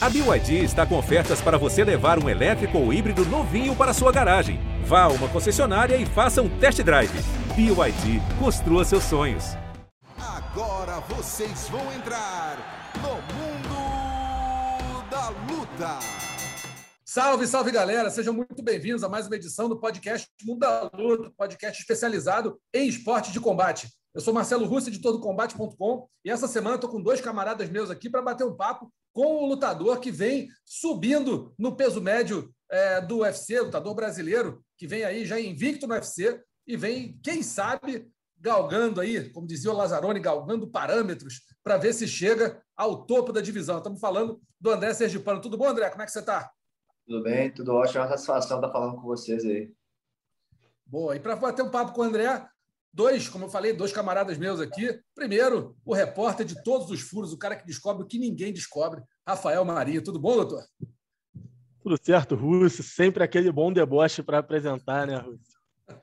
A BYD está com ofertas para você levar um elétrico ou híbrido novinho para sua garagem. Vá a uma concessionária e faça um test drive. BYD, construa seus sonhos. Agora vocês vão entrar no mundo da luta. Salve, salve galera! Sejam muito bem-vindos a mais uma edição do podcast Mundo da Luta, podcast especializado em esporte de combate. Eu sou Marcelo Russo, editor do Combate.com, e essa semana estou com dois camaradas meus aqui para bater um papo com o lutador que vem subindo no peso médio é, do UFC, lutador brasileiro, que vem aí já invicto no UFC e vem, quem sabe, galgando aí, como dizia o Lazzaroni, galgando parâmetros para ver se chega ao topo da divisão. Estamos falando do André Sergipano. Tudo bom, André? Como é que você está? Tudo bem, tudo ótimo. É uma satisfação estar falando com vocês aí. Boa. E para bater um papo com o André, dois, como eu falei, dois camaradas meus aqui. Primeiro, o repórter de todos os furos, o cara que descobre o que ninguém descobre, Rafael Maria. Tudo bom, doutor? Tudo certo, Russo. Sempre aquele bom deboche para apresentar, né, Russo?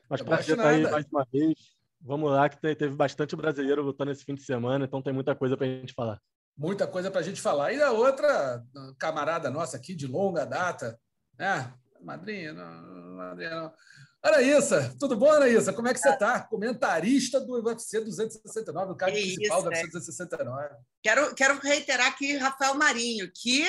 Mas para estar aí mais uma vez. Vamos lá, que teve bastante brasileiro lutando esse fim de semana, então tem muita coisa para a gente falar. Muita coisa para a gente falar. E a outra camarada nossa aqui de longa data, né? Madrinha, não, madrinha não. Anaísa, tudo bom, Anaísa? Como é que você está? Comentarista do UFC 269, o cara principal do UFC 269. Quero, quero reiterar aqui Rafael Marinho, que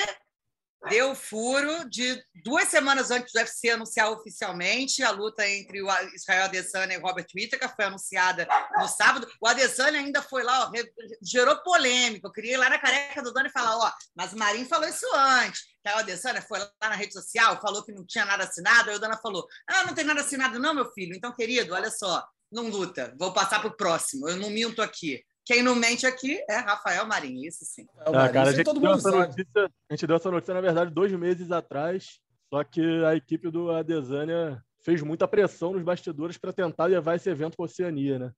deu furo de duas semanas antes do UFC anunciar oficialmente a luta entre o Israel Adesanya e o Robert Whittaker foi anunciada no sábado. O Adesanya ainda foi lá, ó, gerou polêmica. Eu queria ir lá na careca do dono e falar, ó, mas o Marinho falou isso antes. Que a Adesanya foi lá na rede social, falou que não tinha nada assinado. Aí o Dana falou, ah, não tem nada assinado não, meu filho. Então, querido, olha só, não luta. Vou passar para o próximo. Eu não minto aqui. Quem não mente aqui é Rafael Marinho, isso sim. É, ah, cara, a, gente todo mundo notícia, a gente deu essa notícia, na verdade, dois meses atrás, só que a equipe do Adesanya fez muita pressão nos bastidores para tentar levar esse evento para a Oceania, né?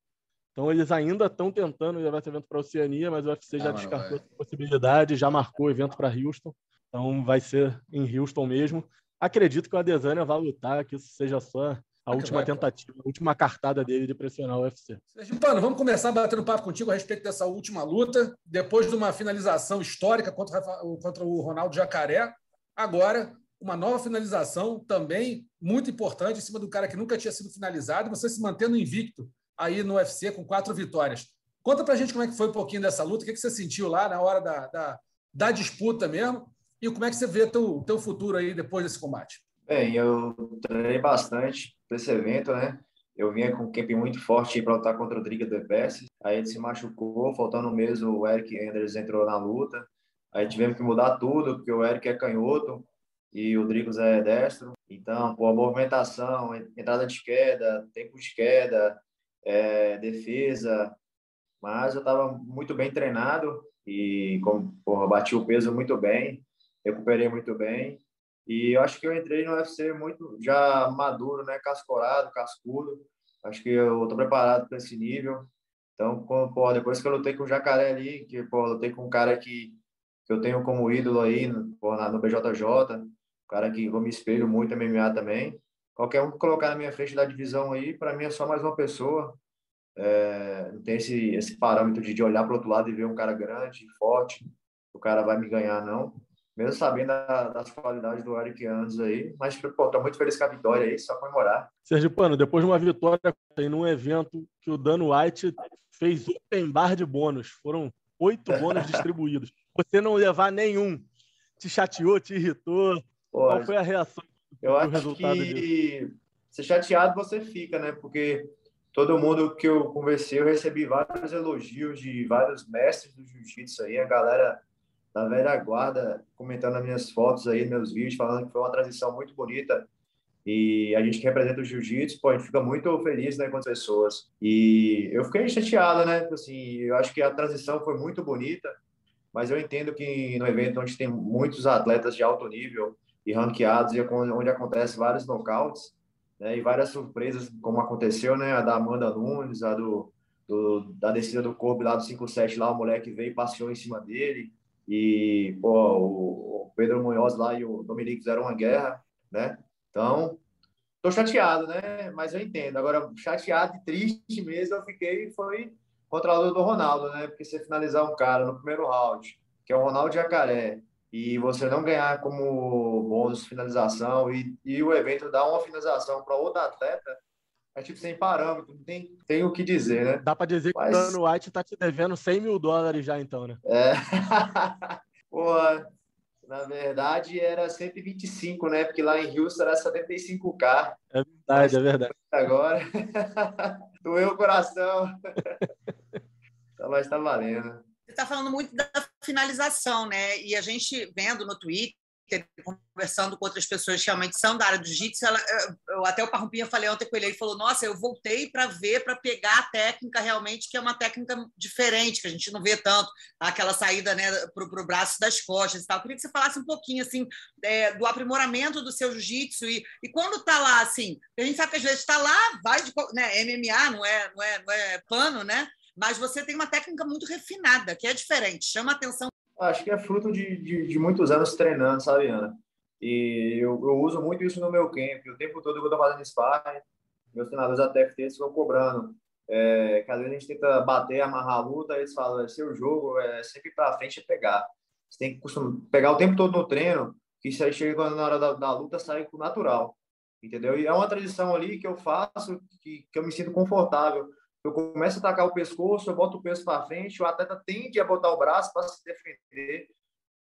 Então eles ainda estão tentando levar esse evento para a Oceania, mas o UFC já ah, descartou essa possibilidade, já marcou o evento para Houston. Então vai ser em Houston mesmo. Acredito que o Adesanya vai lutar, que isso seja só a última tentativa, a última cartada dele de pressionar o UFC. Sergipano, vamos começar batendo papo contigo a respeito dessa última luta, depois de uma finalização histórica contra, contra o Ronaldo Jacaré. Agora, uma nova finalização também muito importante em cima do cara que nunca tinha sido finalizado, você se mantendo invicto aí no UFC com quatro vitórias. Conta pra gente como é que foi um pouquinho dessa luta, o que, você sentiu lá na hora da, da, da disputa mesmo, e como é que você vê teu, teu futuro aí depois desse combate. Bem, eu treinei bastante para esse evento, né? Eu vinha com um camp muito forte para lutar contra o Driga do EPS. Aí ele se machucou, faltando um mês o Eric Enders entrou na luta. Aí tivemos que mudar tudo, porque o Eric é canhoto e o Drigos é destro. Então, pô, a movimentação, entrada de queda, tempo de queda, é, defesa. Mas eu estava muito bem treinado e porra, bati o peso muito bem, recuperei muito bem. E eu acho que eu entrei no UFC muito já maduro, né? Cascorado, cascudo. Acho que eu tô preparado para esse nível. Então, pô, depois que eu lutei com o Jacaré ali, que pô, lutei com um cara que, que eu tenho como ídolo aí pô, no BJJ, um cara que eu me espelho muito MMA também. Qualquer um que colocar na minha frente da divisão aí, para mim é só mais uma pessoa. É, não tem esse, esse parâmetro de, de olhar para outro lado e ver um cara grande, forte, o cara vai me ganhar, não mesmo sabendo das qualidades do Eric Andes aí, mas pô, tô muito feliz com a vitória aí, só comemorar. Sérgio Pano, depois de uma vitória em um evento que o Dan White fez open bar de bônus, foram oito bônus distribuídos. Você não levar nenhum, te chateou, te irritou? Pô, Qual foi a reação eu acho que disso? ser chateado você fica, né? Porque todo mundo que eu conversei, eu recebi vários elogios de vários mestres do jiu-jitsu aí, a galera da velha guarda comentando as minhas fotos aí, meus vídeos, falando que foi uma transição muito bonita. E a gente que representa o jiu-jitsu, pô, a gente fica muito feliz, né, com as pessoas. E eu fiquei chateado, né, assim, eu acho que a transição foi muito bonita, mas eu entendo que no evento onde tem muitos atletas de alto nível e ranqueados, e onde acontece vários nocautes, né, e várias surpresas, como aconteceu, né, a da Amanda Nunes, a do, do da descida do corpo lá do 5-7, lá o moleque veio e passeou em cima dele, e pô, o Pedro Munhoz lá e o Dominique fizeram uma guerra, né? Então, tô chateado, né? Mas eu entendo. Agora, chateado e triste mesmo eu fiquei foi contra luta do Ronaldo, né? Porque você finalizar um cara no primeiro round, que é o Ronaldo Jacaré, e você não ganhar como bônus finalização e, e o evento dar uma finalização para outro atleta, é tipo sem parâmetro, não tem, tem o que dizer, né? Dá para dizer Mas... que o Dano White tá te devendo 100 mil dólares já, então, né? É. Pô, na verdade era 125, né? Porque lá em Houston era 75k. É verdade, é verdade. Agora, doeu o coração. Mas tá valendo. Você está falando muito da finalização, né? E a gente vendo no Twitter, conversando com outras pessoas que realmente são da área do jiu-jitsu, até o Parrumpinha falei ontem com ele, ele falou, nossa, eu voltei para ver, para pegar a técnica realmente, que é uma técnica diferente, que a gente não vê tanto, aquela saída né, para o braço das costas e tal. Eu queria que você falasse um pouquinho, assim, é, do aprimoramento do seu jiu-jitsu e, e quando está lá, assim, a gente sabe que às vezes está lá, vai de né, MMA, não é, não, é, não é pano, né? Mas você tem uma técnica muito refinada, que é diferente, chama atenção Acho que é fruto de, de, de muitos anos treinando, sabe, Ana? E eu, eu, uso muito isso no meu camp. O tempo todo eu estou fazendo sparring, meus treinadores da TFT ficam cobrando. É, que a gente tenta bater, amarrar a luta, eles falam, é seu jogo é sempre para frente e pegar. Você tem que costumar, pegar o tempo todo no treino, que isso aí chega na hora da, da luta, sai com natural. Entendeu? E é uma tradição ali que eu faço, que, que eu me sinto confortável eu começo a atacar o pescoço, eu boto o peso para frente, o atleta tende a botar o braço para se defender,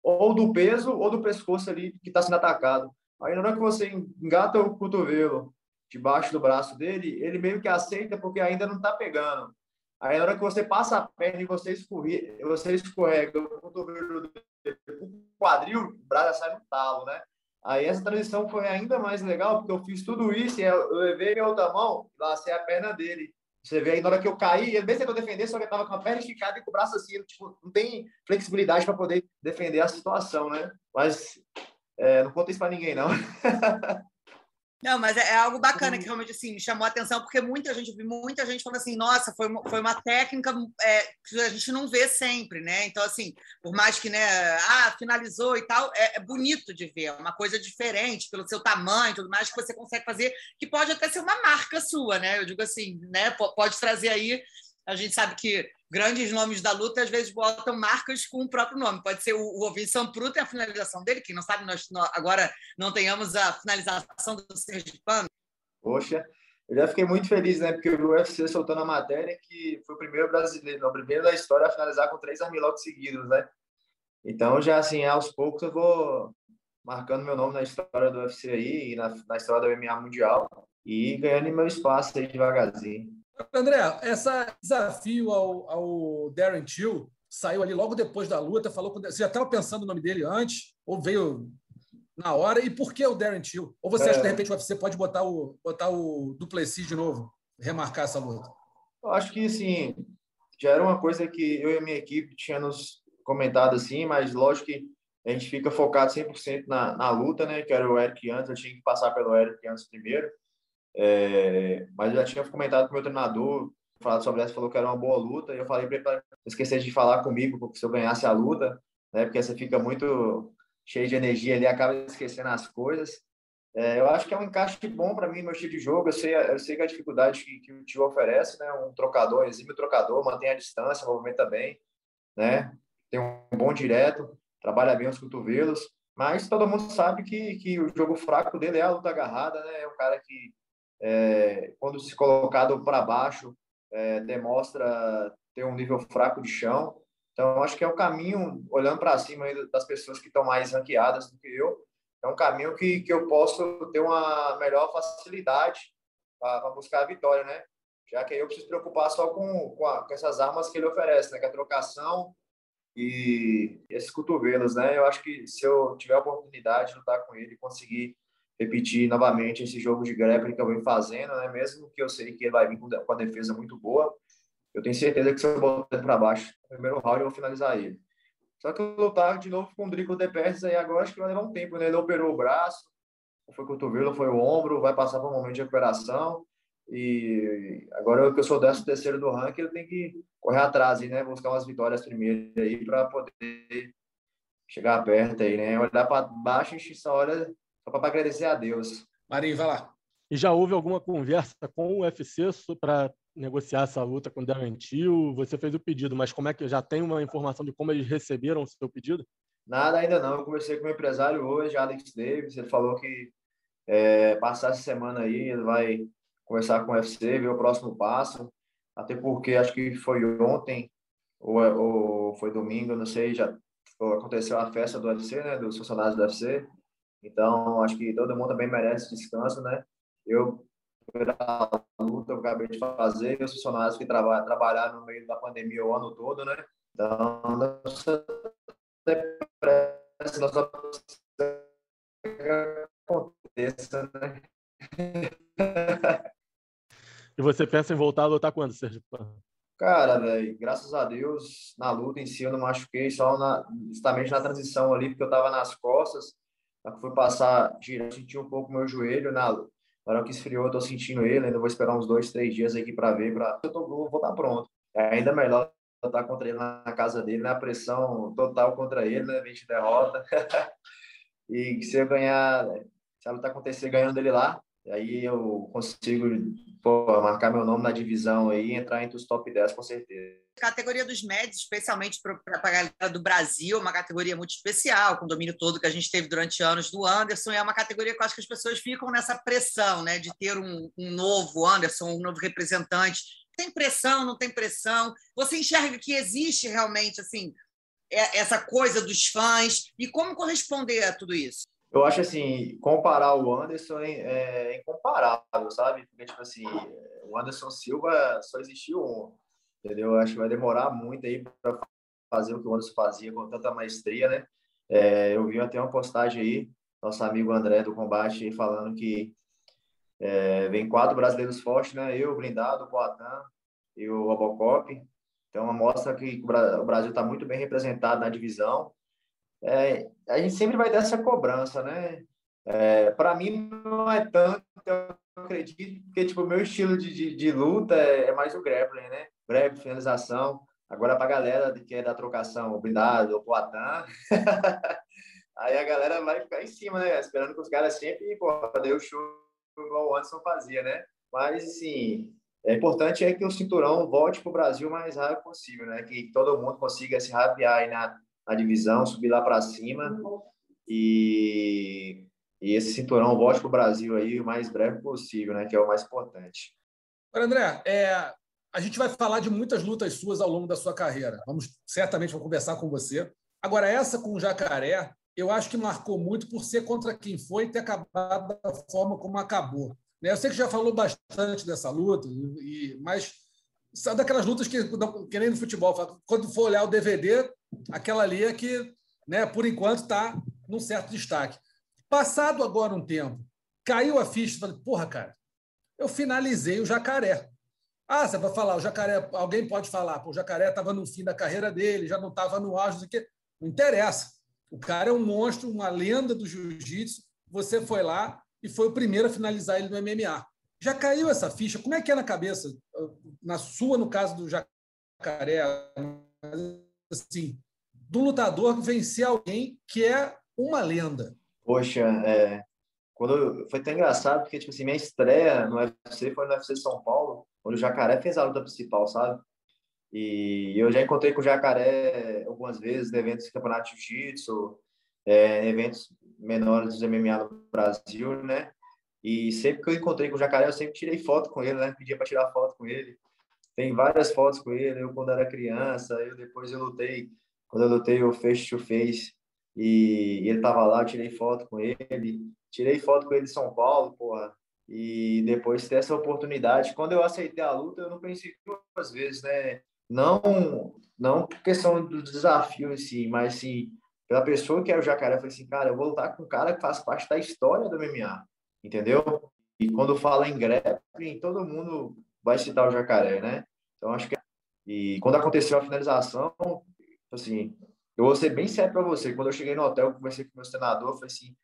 ou do peso ou do pescoço ali que está sendo atacado. Aí na hora que você engata o cotovelo debaixo do braço dele, ele meio que aceita porque ainda não está pegando. Aí na hora que você passa a perna e você escorrega, você escorrega o cotovelo do quadril, o braço sai no talo, né? Aí essa transição foi ainda mais legal, porque eu fiz tudo isso eu levei minha outra mão, lacei a perna dele. Você vê aí, na hora que eu caí, ele mesmo tentou defender, só que eu tava com a perna esticada e com o braço assim, tipo, não tem flexibilidade para poder defender a situação, né? Mas é, não conta isso para ninguém, não. Não, mas é, é algo bacana que uhum. realmente assim, me chamou a atenção, porque muita gente, muita gente falando assim, nossa, foi uma, foi uma técnica é, que a gente não vê sempre, né? Então, assim, por mais que, né, ah, finalizou e tal, é, é bonito de ver, é uma coisa diferente, pelo seu tamanho tudo mais, que você consegue fazer, que pode até ser uma marca sua, né? Eu digo assim, né? Pode trazer aí a gente sabe que grandes nomes da luta às vezes botam marcas com o próprio nome. Pode ser o, o Ovin Sampru tem a finalização dele, quem não sabe, nós, nós, agora não tenhamos a finalização do Sergipano. Poxa, eu já fiquei muito feliz, né? Porque o UFC soltou na matéria que foi o primeiro brasileiro, o primeiro da história a finalizar com três armlocks seguidos, né? Então, já assim, aos poucos eu vou marcando meu nome na história do UFC aí, e na, na história da MMA Mundial, e ganhando meu espaço aí devagarzinho. André, esse desafio ao, ao Darren Till saiu ali logo depois da luta, falou com, você já estava pensando o nome dele antes ou veio na hora? E por que o Darren Till? Ou você é... acha que de repente o UFC pode botar o botar o Duplessis de novo, remarcar essa luta? Eu acho que sim, já era uma coisa que eu e a minha equipe tínhamos comentado assim, mas lógico que a gente fica focado 100% na, na luta, né? Que era o Eric antes, eu tinha que passar pelo Eric antes primeiro. É, mas eu já tinha comentado com o meu treinador, falado sobre essa, falou que era uma boa luta, e eu falei para ele esquecer de falar comigo, porque se eu ganhasse a luta, né, porque você fica muito cheio de energia ali, acaba esquecendo as coisas. É, eu acho que é um encaixe bom para mim, meu estilo de jogo. Eu sei, eu sei que a dificuldade que, que o tio oferece, né? Um trocador, exime o trocador, mantém a distância, movimenta bem, né? Tem um bom direto, trabalha bem os cotovelos. Mas todo mundo sabe que, que o jogo fraco dele é a luta agarrada, né? É um cara que é, quando se colocado para baixo, é, demonstra ter um nível fraco de chão. Então, acho que é o caminho, olhando para cima das pessoas que estão mais ranqueadas do que eu, é um caminho que, que eu posso ter uma melhor facilidade para buscar a vitória, né? Já que aí eu preciso preocupar só com, com, a, com essas armas que ele oferece, né? Que é a trocação e esses cotovelos, né? Eu acho que se eu tiver a oportunidade de lutar com ele e conseguir repetir novamente esse jogo de grappling que eu venho fazendo, né? Mesmo que eu sei que ele vai vir com a defesa muito boa, eu tenho certeza que se eu botar ele para baixo, no primeiro round eu vou finalizar ele. Só que eu lutar de novo com o Drico de Perez aí agora acho que vai levar um tempo, né? Ele operou o braço, foi o cotovelo, foi o ombro, vai passar por um momento de recuperação. E agora que eu sou décimo terceiro do ranking, ele tem que correr atrás, né? Buscar umas vitórias primeiro aí para poder chegar perto aí, né? Olhar para baixo e essa hora só para agradecer a Deus. Marinho, vai lá. E já houve alguma conversa com o UFC para negociar essa luta com o Darren Till? Você fez o pedido, mas como é que já tem uma informação de como eles receberam o seu pedido? Nada ainda não. Eu conversei com o meu empresário hoje, Alex Davis. Ele falou que é, passar essa semana aí ele vai conversar com o UFC, ver o próximo passo. Até porque acho que foi ontem ou, ou foi domingo, não sei, já aconteceu a festa do UFC, né, dos funcionários do UFC. Então, acho que todo mundo também merece descanso, né? Eu, pela luta que eu acabei de fazer, os funcionários que trabalham, trabalharam no meio da pandemia o ano todo, né? Então, nossa depressa, nossa aconteça, né? E você pensa em voltar a lutar quando, Sérgio? Cara, velho, graças a Deus, na luta em si eu não machuquei, só na, justamente na transição ali, porque eu tava nas costas, na que fui passar, girar, senti um pouco meu joelho, na hora que esfriou eu tô sentindo ele, ainda vou esperar uns dois, três dias aqui para ver, para eu tô, vou estar tá pronto. É ainda melhor estar contra ele na casa dele, na pressão total contra ele, né, 20 derrota. e se eu ganhar, se a luta acontecer ganhando dele lá, aí eu consigo pô, marcar meu nome na divisão aí e entrar entre os top 10 com certeza. Categoria dos médios, especialmente para a galera do Brasil, uma categoria muito especial, com o domínio todo que a gente teve durante anos do Anderson, é uma categoria que eu acho que as pessoas ficam nessa pressão né, de ter um, um novo Anderson, um novo representante. Tem pressão, não tem pressão? Você enxerga que existe realmente assim é, essa coisa dos fãs e como corresponder a tudo isso? Eu acho assim, comparar o Anderson é, é incomparável, sabe? Porque, tipo assim, o Anderson Silva só existiu um, entendeu? Eu acho que vai demorar muito aí para fazer o que o Anderson fazia com tanta maestria, né? É, eu vi até uma postagem aí, nosso amigo André do Combate falando que é, vem quatro brasileiros fortes, né? Eu, Blindado, o Poatan e o Robocop. Então, mostra que o Brasil está muito bem representado na divisão é, a gente sempre vai ter essa cobrança, né? É, para mim não é tanto, eu acredito, porque tipo, o meu estilo de, de, de luta é, é, mais o grappling, né? Grab, finalização. Agora para a galera que é da trocação, o blindado, o poatan, aí a galera vai ficar em cima, né? Esperando que os caras sempre, pô, dê o show igual o Anderson fazia, né? Mas, assim, é importante é que o cinturão volte para o Brasil o mais rápido possível, né? Que todo mundo consiga se rapear aí na, na divisão, subir lá para cima e, e esse cinturão volte para o Brasil aí o mais breve possível, né? Que é o mais importante. Agora, André, é, a gente vai falar de muitas lutas suas ao longo da sua carreira. Vamos certamente vou conversar com você. Agora, essa com o Jacaré, eu acho que marcou muito por ser contra quem foi e ter acabado da forma como acabou. Né? Eu sei que já falou bastante dessa luta, e, mas são daquelas lutas que, nem no futebol. Quando for olhar o DVD, aquela ali é que, né, por enquanto, está num certo destaque. Passado agora um tempo, caiu a ficha, falei, porra, cara, eu finalizei o Jacaré. Ah, você vai falar, o Jacaré, alguém pode falar, o Jacaré estava no fim da carreira dele, já não estava no auge, não, não interessa. O cara é um monstro, uma lenda do jiu-jitsu. Você foi lá e foi o primeiro a finalizar ele no MMA. Já caiu essa ficha? Como é que é na cabeça, na sua, no caso do Jacaré, assim, do lutador vencer alguém que é uma lenda. Poxa, é, quando foi tão engraçado porque tipo assim minha estreia no UFC foi no UFC São Paulo, quando o Jacaré fez a luta principal, sabe? E eu já encontrei com o Jacaré algumas vezes em eventos de campeonato de jiu-jitsu, é, eventos menores do MMA no Brasil, né? E sempre que eu encontrei com o Jacaré, eu sempre tirei foto com ele, né? Pedia para tirar foto com ele. Tem várias fotos com ele, eu quando era criança, eu depois eu lutei, quando eu lutei o face to face, e ele tava lá, eu tirei foto com ele, tirei foto com ele em São Paulo, porra, e depois ter essa oportunidade. Quando eu aceitei a luta, eu não pensei duas vezes, né? Não, não por questão do desafio em si, mas sim pela pessoa que é o Jacaré. Eu falei assim, cara, eu vou lutar com um cara que faz parte da história do MMA, entendeu? E quando fala em grappling, todo mundo vai citar o Jacaré, né? Então, acho que. E quando aconteceu a finalização, assim, eu vou ser bem sério para você. Quando eu cheguei no hotel, eu conversei com o meu treinador, falei assim,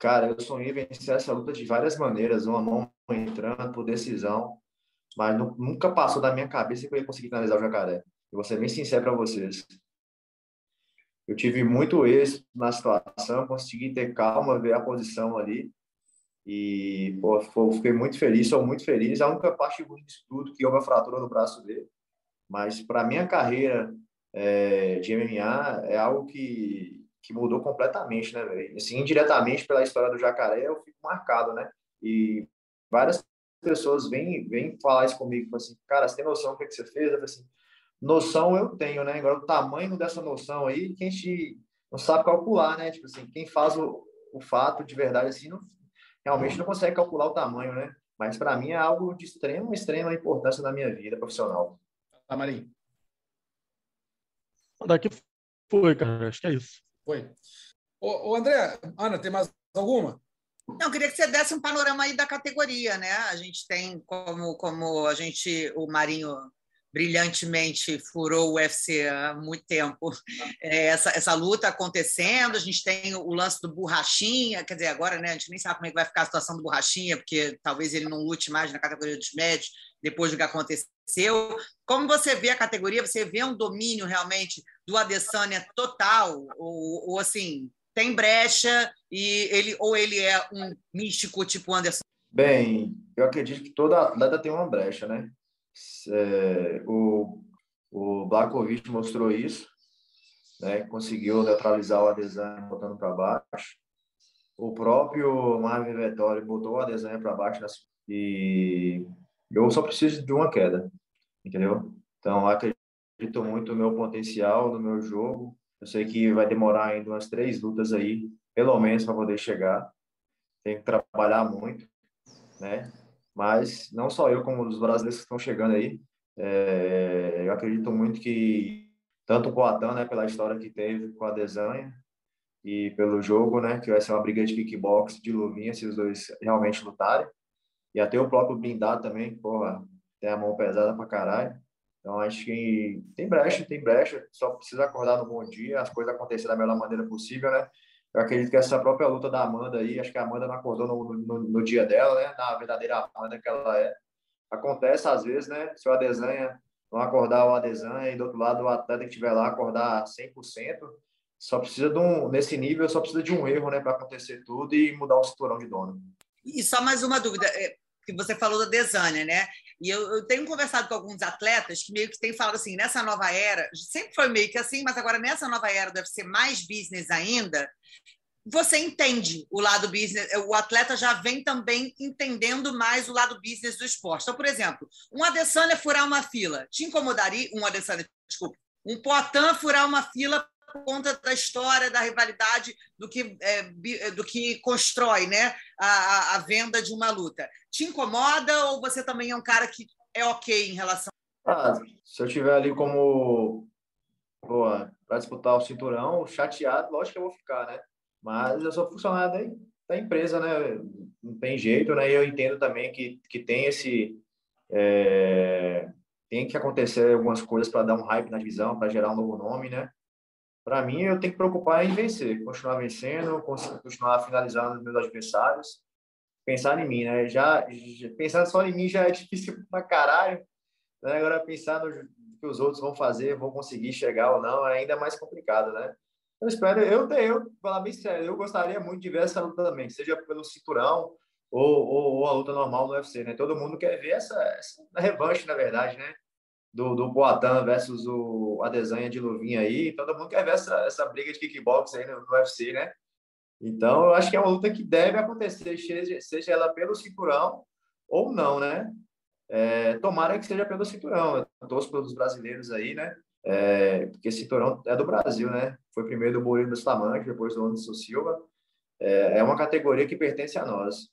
cara, eu sonhei vencer essa luta de várias maneiras, uma mão entrando por decisão, mas nunca passou da minha cabeça que eu ia conseguir finalizar o Jacaré. Eu vou ser bem sincero para vocês. Eu tive muito êxito na situação, consegui ter calma, ver a posição ali, e pô, fiquei muito feliz, sou muito feliz. A única parte ruim disso tudo que houve a fratura no braço dele, mas para minha carreira é, de MMA é algo que que mudou completamente, né, velho? Assim, indiretamente pela história do Jacaré, eu fico marcado, né? E várias pessoas vêm, vêm falar isso comigo, assim, cara, você tem noção do que, que você fez? Eu falei assim, noção eu tenho, né? Agora, o tamanho dessa noção aí, quem te não sabe calcular, né? Tipo assim, quem faz o, o fato de verdade, assim, não, realmente não consegue calcular o tamanho, né? Mas para mim é algo de extrema, extrema importância na minha vida profissional. Tá, Marinho? Daqui foi, cara. Acho que é isso. Foi. Ô André, Ana, tem mais alguma? Não, queria que você desse um panorama aí da categoria, né? A gente tem como, como a gente, o Marinho brilhantemente furou o UFC há muito tempo é, essa, essa luta acontecendo. A gente tem o lance do Borrachinha, quer dizer, agora né, a gente nem sabe como é que vai ficar a situação do Borrachinha, porque talvez ele não lute mais na categoria dos médios depois do que aconteceu. Como você vê a categoria? Você vê um domínio realmente do Adesanya total? Ou, ou assim, tem brecha e ele ou ele é um místico tipo Anderson? Bem, eu acredito que toda atleta tem uma brecha, né? É, o, o Blakovic mostrou isso, né? Conseguiu neutralizar o Adesanya botando para baixo. O próprio Marvin Vettori botou o Adesanya para baixo e eu só preciso de uma queda, entendeu? Então acredito muito no meu potencial, no meu jogo. Eu sei que vai demorar ainda umas três lutas aí, pelo menos para poder chegar. Tem que trabalhar muito, né? Mas não só eu, como os brasileiros que estão chegando aí, é, eu acredito muito que tanto o Coatan, né, pela história que teve com a Desanha e pelo jogo, né, que vai ser uma briga de kickbox de luvinha se os dois realmente lutarem. E até o próprio blindado também, porra, tem a mão pesada pra caralho. Então acho que tem brecha, tem brecha, só precisa acordar no bom dia, as coisas acontecerem da melhor maneira possível, né? Eu acredito que essa própria luta da Amanda aí, acho que a Amanda não acordou no, no, no dia dela, né? Na verdadeira Amanda que ela é. Acontece às vezes, né? Se o Adesanha não acordar o Adesanha e do outro lado o atleta que estiver lá acordar 100%, só precisa de um, nesse nível, só precisa de um erro, né? Para acontecer tudo e mudar o cinturão de dono. E só mais uma dúvida, é, que você falou da Desânia, né? E eu, eu, tenho conversado com alguns atletas que meio que têm falado assim, nessa nova era, sempre foi meio que assim, mas agora nessa nova era deve ser mais business ainda. Você entende o lado business, o atleta já vem também entendendo mais o lado business do esporte. Então, por exemplo, um Adesanya furar uma fila, te incomodaria? Um Adesanya, desculpa, um Poitin furar uma fila conta da história, da rivalidade, do que, é, do que constrói né, a, a, venda de uma luta. Te incomoda ou você também é um cara que é ok em relação? Ah, se eu tiver ali como para disputar o cinturão, chateado, lógico que eu vou ficar, né? Mas eu sou funcionário da, da empresa, né? Não tem jeito, né? E eu entendo também que, que tem esse é, tem que acontecer algumas coisas para dar um hype na divisão, para gerar um novo nome, né? Para mim, eu tenho que preocupar em vencer, continuar vencendo, continuar finalizando meus adversários, pensar em mim, né? Já, pensar só em mim já é difícil pra caralho, né? Agora pensar no que os outros vão fazer, vão conseguir chegar ou não, é ainda mais complicado, né? Eu espero, eu eu falar bem sério, eu gostaria muito de ver essa luta também, seja pelo cinturão ou, ou, ou a luta normal no UFC, né? Todo mundo quer ver essa, essa revanche, na verdade, né? Do, do Poatan versus o Adesanya de Luvinha aí. Todo mundo quer ver essa, essa briga de kickbox aí no, no UFC, né? Então, eu acho que é uma luta que deve acontecer, seja, seja ela pelo cinturão ou não, né? É, tomara que seja pelo cinturão. Eu torço pelos brasileiros aí, né? É, porque cinturão é do Brasil, né? Foi primeiro do Murilo Bustamante, depois do Anderson Silva. É, é uma categoria que pertence a nós.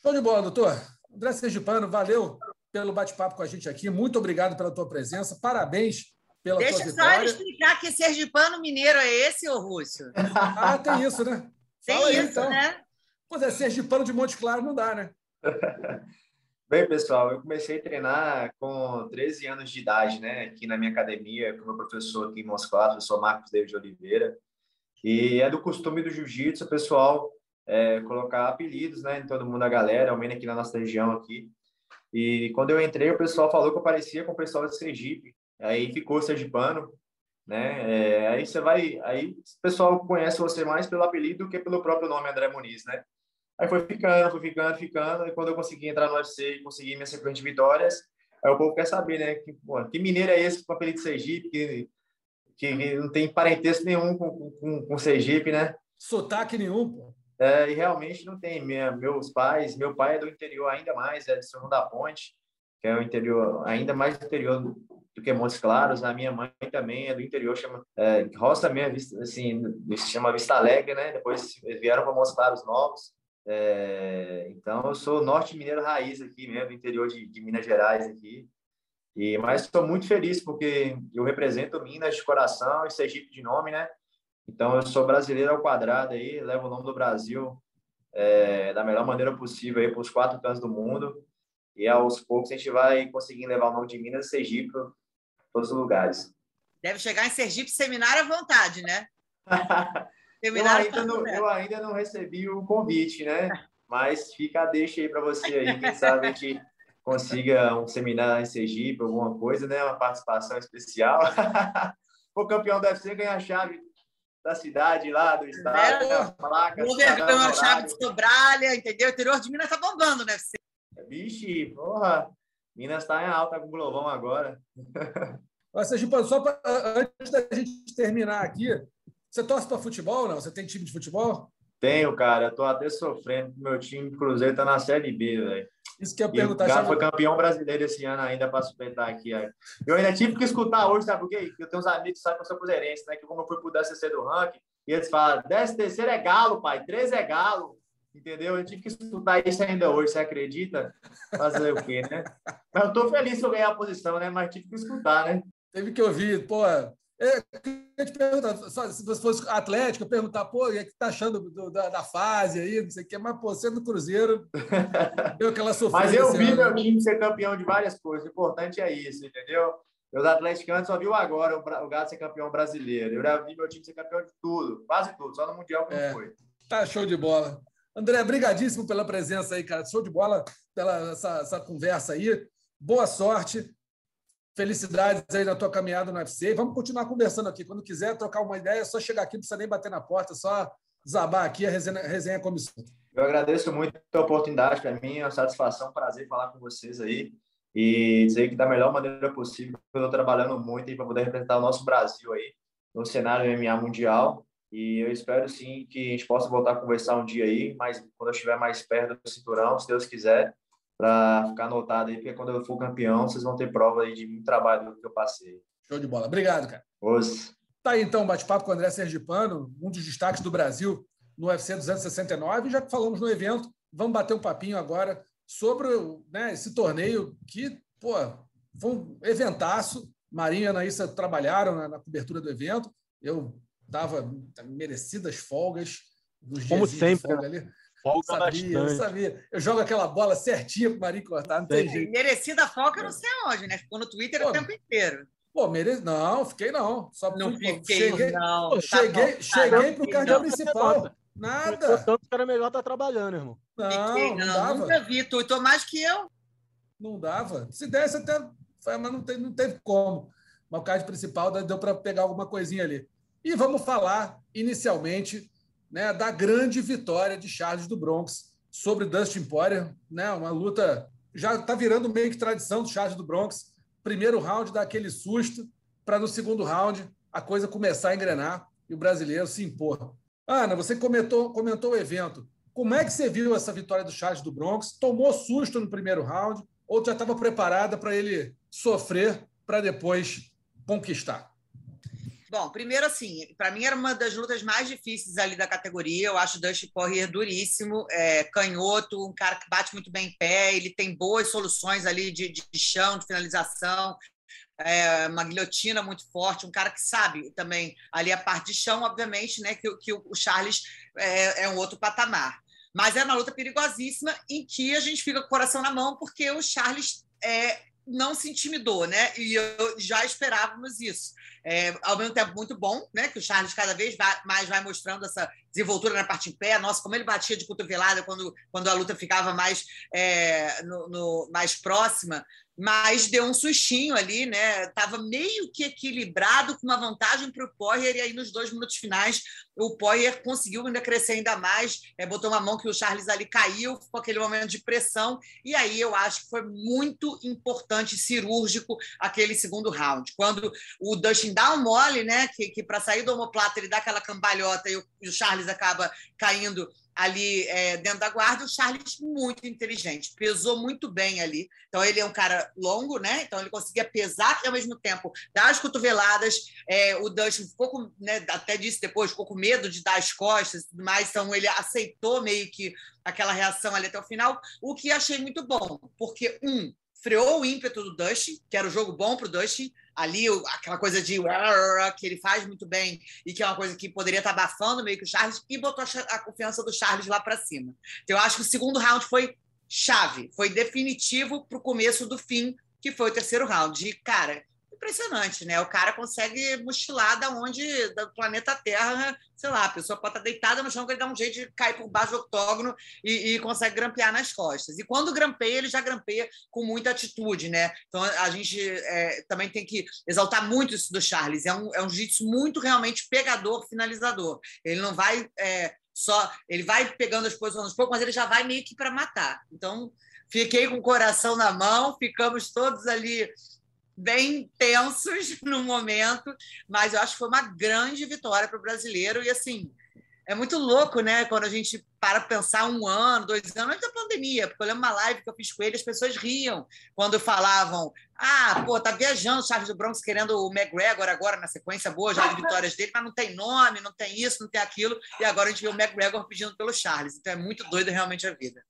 Show de bola, doutor. André Sergipano, valeu pelo bate-papo com a gente aqui. Muito obrigado pela tua presença. Parabéns pela Deixa tua vitória. Deixa só explicar que sergipano mineiro é esse, ô Rússio? ah, tem isso, né? Tem Fala isso, aí, então. né? Pois é, sergipano de Monte Claro não dá, né? Bem, pessoal, eu comecei a treinar com 13 anos de idade, né? Aqui na minha academia, com o meu professor aqui em Moscou, o professor Marcos David Oliveira. E é do costume do jiu-jitsu, pessoal, é, colocar apelidos, né? Em todo mundo, a galera, ao menos aqui na nossa região aqui. E quando eu entrei, o pessoal falou que eu parecia com o pessoal de Sergipe. Aí ficou sergipano, né? É, aí você vai, aí o pessoal conhece você mais pelo apelido do que pelo próprio nome André Muniz, né? Aí foi ficando, foi ficando, ficando. E quando eu consegui entrar no UFC e consegui minha sequência de vitórias, aí o povo quer saber, né? Que, pô, que mineiro é esse com apelido de Sergipe? Que, que não tem parentesco nenhum com, com, com Sergipe, né? Sotaque nenhum, pô. É, e realmente não tem. Minha, meus pais, meu pai é do interior ainda mais, é de São da Ponte, que é o interior, ainda mais interior do, do que Montes Claros. A minha mãe também é do interior, chama é, Roça mesmo, assim, se chama Vista Alegre, né? Depois vieram para Montes Claros novos. É, então, eu sou norte mineiro raiz aqui mesmo, do interior de, de Minas Gerais aqui. E, mas estou muito feliz porque eu represento Minas de coração e Sergipe de nome, né? Então, eu sou brasileiro ao quadrado aí, levo o nome do Brasil é, da melhor maneira possível aí para os quatro cantos do mundo. E aos poucos a gente vai conseguindo levar o nome de Minas e Sergipe para todos os lugares. Deve chegar em Sergipe seminário à vontade, né? eu, ainda não, eu ainda não recebi o convite, né? Mas fica a deixa aí para você aí, quem sabe a gente consiga um seminário em Sergipe, alguma coisa, né? Uma participação especial. o campeão deve ser ganhar a chave da cidade lá, do estado, é, né? placa. O ganhou a chave de Sobralha, entendeu? O interior de Minas tá bombando, né? Vixe, porra! Minas está em alta com o Globão agora. Sergipe, só pra, antes da gente terminar aqui, você torce para futebol não? Você tem time de futebol? Tenho, cara. Eu tô até sofrendo. Meu time Cruzeiro tá na Série B, velho. Isso que eu perguntar. O cara foi campeão brasileiro esse ano ainda para sustentar aqui. Eu ainda tive que escutar hoje, sabe por quê? Eu tenho uns amigos que sabem que eu sou cruzeirense, né? Que como eu fui pro DCC do ranking, e eles falam, 10 terceiro é galo, pai. 13 é galo. Entendeu? Eu tive que escutar isso ainda hoje, você acredita? Fazer o quê, né? Mas eu tô feliz se eu ganhar a posição, né? Mas tive que escutar, né? Teve que ouvir, pô, é, eu te perguntar, se você fosse Atlético, eu perguntar, pô, o que está achando do, da, da, fase aí, não sei o quê, mas, pô, sendo Cruzeiro, deu aquela sofrência. Mas eu vi meu time ser campeão de várias coisas, o importante é isso, entendeu? Os atleticanos só viu agora o, o Galo ser campeão brasileiro. Eu já vi meu time ser campeão de tudo, quase tudo, só no Mundial que é, não foi. Tá show de bola. André, brigadíssimo pela presença aí, cara. Show de bola pela essa, essa conversa aí. Boa sorte. Felicidades aí na tua caminhada no UFC. Vamos continuar conversando aqui. Quando quiser trocar uma ideia, é só chegar aqui, não precisa nem bater na porta, só zabar aqui a resenha, resenha comissão. Eu agradeço muito a oportunidade para mim, é uma satisfação, um prazer falar com vocês aí e dizer que da melhor maneira possível, eu estou trabalhando muito para poder representar o nosso Brasil aí no cenário MMA mundial e eu espero sim que a gente possa voltar a conversar um dia aí, mas quando eu estiver mais perto do cinturão, se Deus quiser, para ficar anotado aí, porque quando eu for campeão, vocês vão ter prova aí de muito trabalho que eu passei. Show de bola. Obrigado, cara. Os. Tá aí então, bate-papo com o André Sergipano, um dos destaques do Brasil no UFC 269. Já que falamos no evento, vamos bater um papinho agora sobre né, esse torneio que, pô, foi um eventaço. Marinho e Anaísa trabalharam na, na cobertura do evento. Eu dava merecidas folgas nos Como sempre. Né? ali. Folga sabia, bastante. sabia. Eu jogo aquela bola certinha pro Marinho cortar, não tem jeito. Merecida folga, não sei aonde, né? Ficou no Twitter Pô, o tempo inteiro. Pô, mere... não, fiquei não. Só não fiquei, cheguei, não. Pô, cheguei, tá cheguei pro cardio principal. Nada. Tanto que era melhor estar tá trabalhando, irmão. Não, fiquei, não, não dava. Nunca vi. Tu, tu mais que eu. Não dava. Se desse até... Mas não teve, não teve como. Mas o card principal deu para pegar alguma coisinha ali. E vamos falar, inicialmente, né, da grande vitória de Charles do Bronx sobre Dustin Poirier, né, uma luta já está virando meio que tradição do Charles do Bronx. Primeiro round dá aquele susto para no segundo round a coisa começar a engrenar e o brasileiro se impor. Ana, você comentou, comentou o evento. Como é que você viu essa vitória do Charles do Bronx? Tomou susto no primeiro round ou já estava preparada para ele sofrer para depois conquistar? Bom, primeiro assim, para mim era uma das lutas mais difíceis ali da categoria. Eu acho o Dustin Poirier duríssimo, é, canhoto, um cara que bate muito bem em pé. Ele tem boas soluções ali de, de chão, de finalização, é, uma guilhotina muito forte, um cara que sabe também ali a parte de chão, obviamente, né? Que, que o Charles é, é um outro patamar. Mas é uma luta perigosíssima em que a gente fica com o coração na mão, porque o Charles é, não se intimidou, né? E eu, já esperávamos isso. É, ao mesmo tempo, muito bom, né? Que o Charles cada vez mais vai mostrando essa desenvoltura na parte em pé. Nossa, como ele batia de cotovelada quando, quando a luta ficava mais, é, no, no, mais próxima. Mas deu um sustinho ali, né? Tava meio que equilibrado com uma vantagem para o Poirier e aí nos dois minutos finais o Poirier conseguiu ainda crescer ainda mais, é, botou uma mão que o Charles ali caiu, ficou aquele momento de pressão e aí eu acho que foi muito importante, cirúrgico aquele segundo round, quando o Dustin dá um mole, né? Que, que para sair do homoplata ele dá aquela cambalhota e o, e o Charles acaba caindo ali é, dentro da guarda, o Charles muito inteligente, pesou muito bem ali. Então, ele é um cara longo, né? Então, ele conseguia pesar e, ao mesmo tempo, dar as cotoveladas. É, o Dustin ficou com, né, até disse depois, ficou com medo de dar as costas e tudo mais, então ele aceitou meio que aquela reação ali até o final, o que achei muito bom, porque, um, freou o ímpeto do Dustin, que era o um jogo bom para o Dustin, ali aquela coisa de que ele faz muito bem e que é uma coisa que poderia estar abafando meio que o Charles e botou a confiança do Charles lá para cima. Então eu acho que o segundo round foi chave, foi definitivo para o começo do fim, que foi o terceiro round. E, cara, impressionante, né? O cara consegue mochilar da onde, do planeta Terra, sei lá, a pessoa pode estar deitada no chão que ele dá um jeito de cair por baixo do octógono e, e consegue grampear nas costas. E quando grampeia, ele já grampeia com muita atitude, né? Então a gente é, também tem que exaltar muito isso do Charles. É um, é um jiu-jitsu muito realmente pegador, finalizador. Ele não vai é, só. Ele vai pegando as posições aos poucos, mas ele já vai meio que para matar. Então. Fiquei com o coração na mão, ficamos todos ali bem tensos no momento, mas eu acho que foi uma grande vitória para o brasileiro. E assim, é muito louco, né? Quando a gente para pensar um ano, dois anos antes da pandemia, porque eu lembro uma live que eu fiz com ele, as pessoas riam quando falavam: ah, pô, tá viajando Charles do Bronx querendo o McGregor agora na sequência boa já de vitórias dele, mas não tem nome, não tem isso, não tem aquilo, e agora a gente vê o McGregor pedindo pelo Charles. Então é muito doido realmente a vida.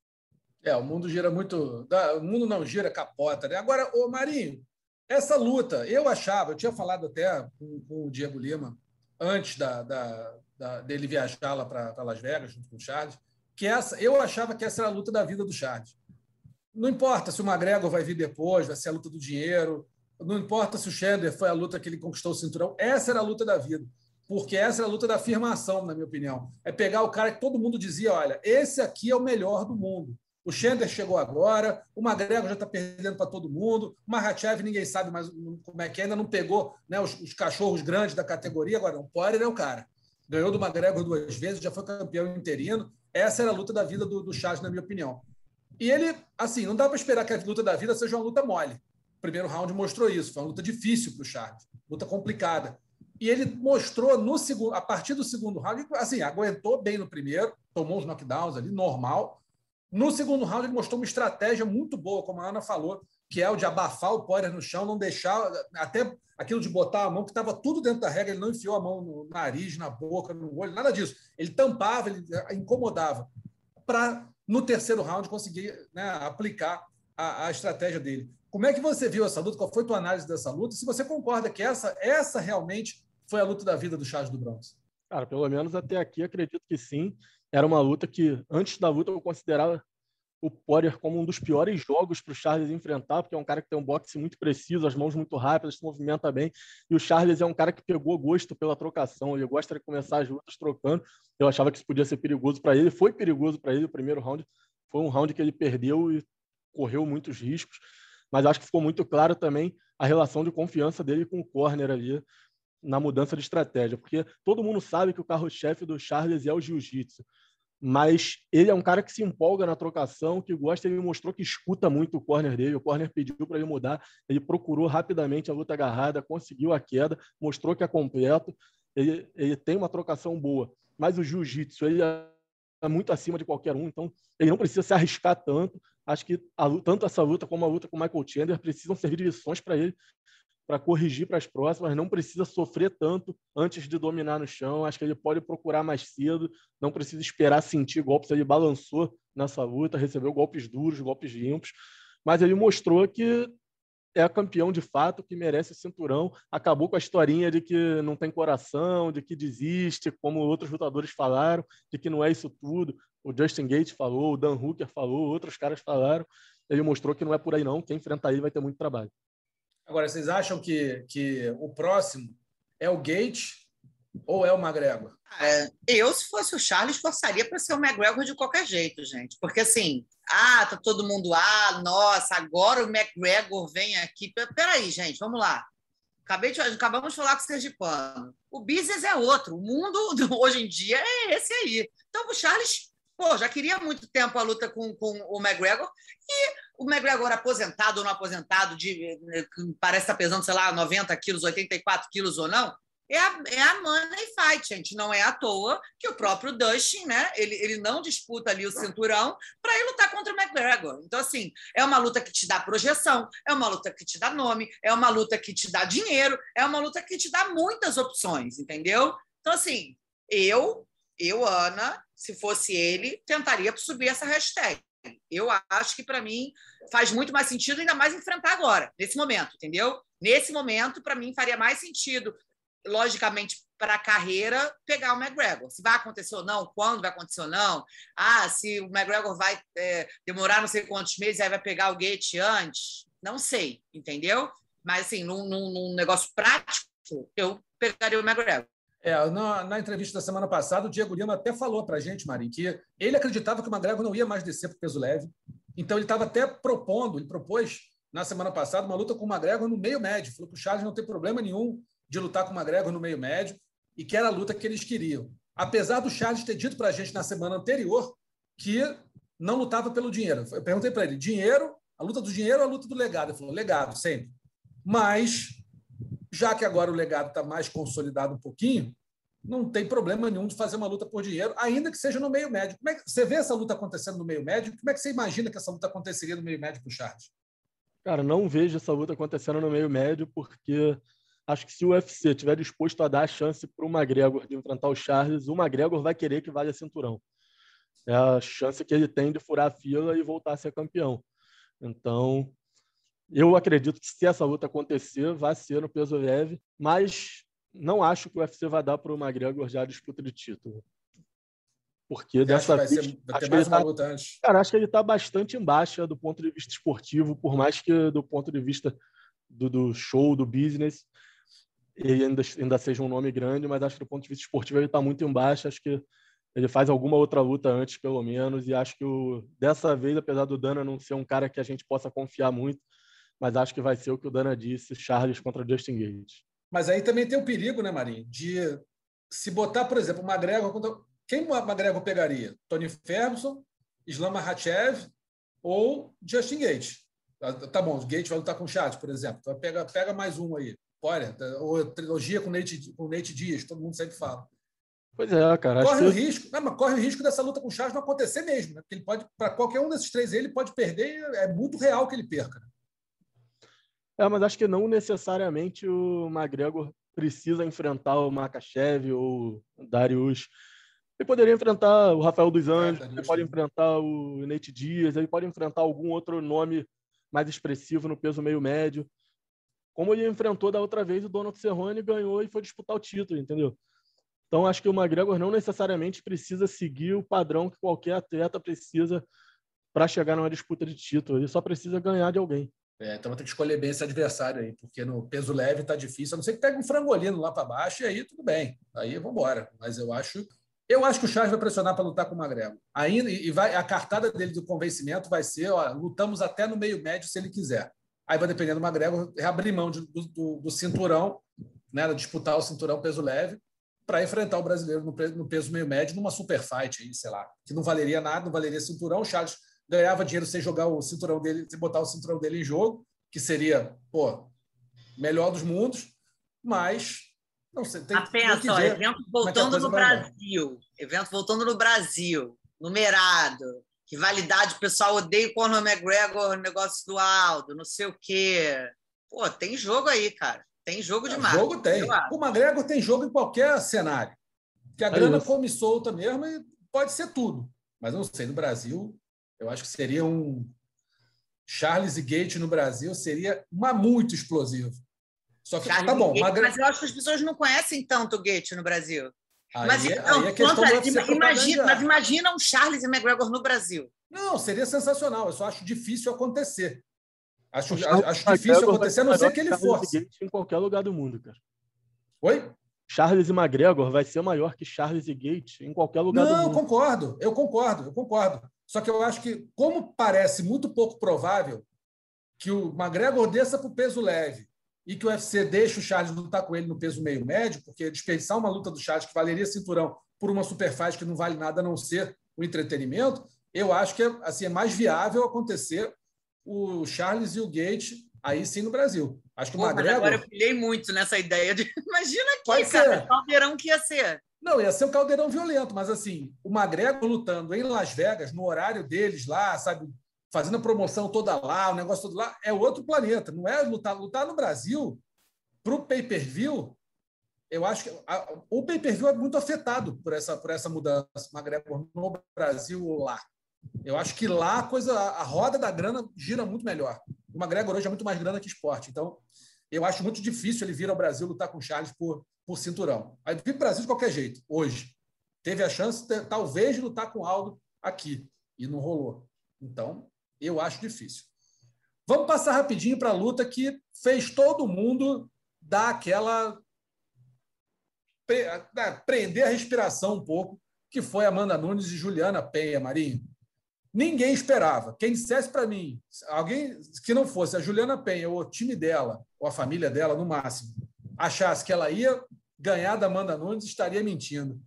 É, o mundo gira muito. O mundo não gira capota, né? Agora, ô Marinho, essa luta, eu achava, eu tinha falado até com, com o Diego Lima, antes da, da, da dele viajar lá para Las Vegas, junto com o Charles, que essa, eu achava que essa era a luta da vida do Charles. Não importa se o McGregor vai vir depois, vai ser a luta do dinheiro, não importa se o Chandler foi a luta que ele conquistou o cinturão, essa era a luta da vida. Porque essa era a luta da afirmação, na minha opinião. É pegar o cara que todo mundo dizia: olha, esse aqui é o melhor do mundo. O Schender chegou agora, o McGregor já está perdendo para todo mundo, o Mahachev ninguém sabe mais como é que é, ainda não pegou né, os, os cachorros grandes da categoria, agora o Poirier é o cara. Ganhou do McGregor duas vezes, já foi campeão interino. Essa era a luta da vida do, do Charles, na minha opinião. E ele, assim, não dá para esperar que a luta da vida seja uma luta mole. O primeiro round mostrou isso, foi uma luta difícil para o Charles, luta complicada. E ele mostrou no segundo, a partir do segundo round, assim, aguentou bem no primeiro, tomou os knockdowns ali, normal, no segundo round, ele mostrou uma estratégia muito boa, como a Ana falou, que é o de abafar o Poirier no chão, não deixar, até aquilo de botar a mão, que estava tudo dentro da regra, ele não enfiou a mão no nariz, na boca, no olho, nada disso. Ele tampava, ele incomodava, para, no terceiro round, conseguir né, aplicar a, a, estratégia dele. Como é que você viu essa luta? Qual foi a tua análise dessa luta? Se você concorda que essa, essa realmente foi a luta da vida do Charles do Bronx? Cara, pelo menos até aqui acredito que sim era uma luta que, antes da luta, eu considerava o Poirier como um dos piores jogos para o Charles enfrentar, porque é um cara que tem um boxe muito preciso, as mãos muito rápidas, se movimenta bem. E o Charles é um cara que pegou gosto pela trocação, ele gosta de começar as lutas trocando. Eu achava que isso podia ser perigoso para ele, foi perigoso para ele o primeiro round. Foi um round que ele perdeu e correu muitos riscos, mas acho que ficou muito claro também a relação de confiança dele com o corner ali na mudança de estratégia, porque todo mundo sabe que o carro-chefe do Charles é o jiu-jitsu, mas ele é um cara que se empolga na trocação, que gosta, ele mostrou que escuta muito o corner dele, o corner pediu para ele mudar, ele procurou rapidamente a luta agarrada, conseguiu a queda, mostrou que é completo, ele, ele tem uma trocação boa, mas o jiu-jitsu, ele é muito acima de qualquer um, então ele não precisa se arriscar tanto, acho que a, tanto essa luta como a luta com o Michael Chandler precisam servir de lições para ele para corrigir para as próximas, não precisa sofrer tanto antes de dominar no chão. Acho que ele pode procurar mais cedo, não precisa esperar sentir golpes. Ele balançou nessa luta, recebeu golpes duros, golpes limpos, mas ele mostrou que é campeão de fato, que merece o cinturão. Acabou com a historinha de que não tem coração, de que desiste, como outros lutadores falaram, de que não é isso tudo. O Justin Gates falou, o Dan Hooker falou, outros caras falaram. Ele mostrou que não é por aí não. Quem enfrentar ele vai ter muito trabalho. Agora, vocês acham que, que o próximo é o Gate Ou é o McGregor? É, eu, se fosse o Charles, forçaria para ser o McGregor de qualquer jeito, gente. Porque assim, ah, tá todo mundo, ah, nossa, agora o McGregor vem aqui. Peraí, gente, vamos lá. Acabei de, acabamos de falar com o Sergipano. O business é outro. O mundo hoje em dia é esse aí. Então, o Charles, pô, já queria muito tempo a luta com, com o McGregor. E o McGregor aposentado ou não aposentado, de, parece estar tá pesando, sei lá, 90 quilos, 84 quilos ou não, é a, é a money fight, gente. Não é à toa que o próprio Dustin, né? Ele, ele não disputa ali o cinturão para ir lutar contra o McGregor. Então, assim, é uma luta que te dá projeção, é uma luta que te dá nome, é uma luta que te dá dinheiro, é uma luta que te dá muitas opções, entendeu? Então, assim, eu, eu, Ana, se fosse ele, tentaria subir essa hashtag. Eu acho que, para mim, faz muito mais sentido, ainda mais enfrentar agora, nesse momento, entendeu? Nesse momento, para mim, faria mais sentido logicamente, para a carreira, pegar o McGregor. Se vai acontecer ou não, quando vai acontecer ou não. Ah, se o McGregor vai é, demorar não sei quantos meses, aí vai pegar o Gate antes. Não sei, entendeu? Mas, assim, num, num, num negócio prático, eu pegaria o McGregor. É, na, na, entrevista da semana passada, o Diego Lima até falou para a gente, Marinho, que ele acreditava que o McGregor não ia mais descer para o peso leve. Então, ele estava até propondo, ele propôs na semana passada uma luta com o McGregor no meio médio. Falou que o Charles não tem problema nenhum de lutar com o McGregor no meio médio e que era a luta que eles queriam. Apesar do Charles ter dito para a gente na semana anterior que não lutava pelo dinheiro. Eu perguntei para ele: dinheiro, a luta do dinheiro ou a luta do legado? Ele falou: legado, sempre. Mas, já que agora o legado está mais consolidado um pouquinho, não tem problema nenhum de fazer uma luta por dinheiro, ainda que seja no meio médio. Como é que você vê essa luta acontecendo no meio médio? Como é que você imagina que essa luta aconteceria no meio médio para o Charles? Cara, não vejo essa luta acontecendo no meio médio, porque acho que se o UFC estiver disposto a dar a chance para o McGregor de enfrentar o Charles, o McGregor vai querer que valha cinturão. É a chance que ele tem de furar a fila e voltar a ser campeão. Então, eu acredito que se essa luta acontecer, vai ser no peso leve, mas não acho que o UFC vai dar para o McGregor já a disputa de título. Porque Você dessa vez. Ser, acho que, tá, cara, acho que ele está bastante embaixo do ponto de vista esportivo, por mais que do ponto de vista do, do show, do business, ele ainda, ainda seja um nome grande, mas acho que do ponto de vista esportivo ele está muito embaixo. Acho que ele faz alguma outra luta antes, pelo menos, e acho que o, dessa vez, apesar do Dana não ser um cara que a gente possa confiar muito, mas acho que vai ser o que o Dana disse, Charles contra Justin Gates. Mas aí também tem o perigo, né, Marinho, de se botar, por exemplo, o McGregor contra... Quem o McGregor pegaria? Tony Ferguson, Islam Makhachev ou Justin Gates? Tá, tá bom, o Gates vai lutar com o Charles, por exemplo. Então pega, pega mais um aí. Olha, ou trilogia com o Nate, com Nate Dias, todo mundo sempre fala. Pois é, cara. Corre o que... risco, não, mas corre o risco dessa luta com o Charles não acontecer mesmo, né? Porque ele pode, para qualquer um desses três, ele pode perder, é muito real que ele perca. É, mas acho que não necessariamente o McGregor precisa enfrentar o Makachev ou o Darius. Ele poderia enfrentar o Rafael dos é, Anjos, é, ele pode enfrentar o Nate Dias, ele pode enfrentar algum outro nome mais expressivo no peso meio médio como ele enfrentou da outra vez o Donald Cerrone, ganhou e foi disputar o título, entendeu? Então, acho que o McGregor não necessariamente precisa seguir o padrão que qualquer atleta precisa para chegar numa disputa de título. Ele só precisa ganhar de alguém. É, então, tem que escolher bem esse adversário aí, porque no peso leve está difícil. A não ser que pegue um frangolino lá para baixo e aí tudo bem. Aí vamos embora. Mas eu acho eu acho que o Charles vai pressionar para lutar com o McGregor. Ainda, e vai, a cartada dele do convencimento vai ser: ó, lutamos até no meio médio se ele quiser. Aí vai depender do McGregor reabrir mão de, do, do, cinturão, né, disputar o cinturão peso leve, para enfrentar o brasileiro no, no, peso meio médio numa super fight, aí, sei lá, que não valeria nada, não valeria cinturão. O Charles ganhava dinheiro sem jogar o cinturão dele, sem botar o cinturão dele em jogo, que seria, pô, melhor dos mundos, mas não sei, tem, Apenas, tem ó, evento é voltando no Brasil, evento voltando no Brasil, numerado, que validade, o pessoal odeia o Conor McGregor, negócio do Aldo, não sei o quê. Pô, tem jogo aí, cara. Tem jogo é, demais. Jogo tem. O McGregor tem jogo em qualquer cenário. Que a é grana come solta mesmo e pode ser tudo. Mas não sei, no Brasil, eu acho que seria um. Charles e Gate no Brasil seria uma muito explosivo. Só que Charles tá bom. Gate, Mas eu acho que as pessoas não conhecem tanto o Gate no Brasil. Aí, mas, é, então, aí é contra, imagina, mas imagina um Charles e McGregor no Brasil. Não, seria sensacional. Eu só acho difícil acontecer. Acho, acho, acho difícil acontecer, a não ser que ele force. Em qualquer lugar do mundo, cara. Oi? Charles e McGregor vai ser maior que Charles e Gate em qualquer lugar Não, do mundo. Não, concordo, eu concordo, eu concordo. Só que eu acho que, como parece muito pouco provável que o McGregor desça para o peso leve e que o UFC deixe o Charles lutar com ele no peso meio médio, porque desperdiçar uma luta do Charles que valeria cinturão por uma superfight que não vale nada a não ser o entretenimento, eu acho que é, assim, é mais viável acontecer o Charles e o Gate aí sim no Brasil. Acho que o McGregor... Agora eu pilhei muito nessa ideia de... Imagina aqui, Pode cara, ser. o caldeirão que ia ser. Não, ia ser um caldeirão violento, mas assim, o McGregor lutando em Las Vegas, no horário deles lá, sabe, fazendo a promoção toda lá, o negócio todo lá, é outro planeta. Não é lutar, lutar no Brasil para o pay-per-view. Eu acho que a, o pay-per-view é muito afetado por essa, por essa mudança, McGregor no Brasil ou lá. Eu acho que lá a coisa, a roda da grana gira muito melhor. O McGregor hoje é muito mais grana que esporte. Então, eu acho muito difícil ele vir ao Brasil lutar com o Charles por, por cinturão. Aí vir para o Brasil de qualquer jeito, hoje. Teve a chance, talvez, de lutar com o Aldo aqui. E não rolou. Então, eu acho difícil. Vamos passar rapidinho para a luta que fez todo mundo dar aquela. prender a respiração um pouco, que foi Amanda Nunes e Juliana Penha, Marinho. Ninguém esperava. Quem dissesse para mim, alguém que não fosse a Juliana Penha ou o time dela, ou a família dela, no máximo, achasse que ela ia ganhar da Amanda Nunes, estaria mentindo.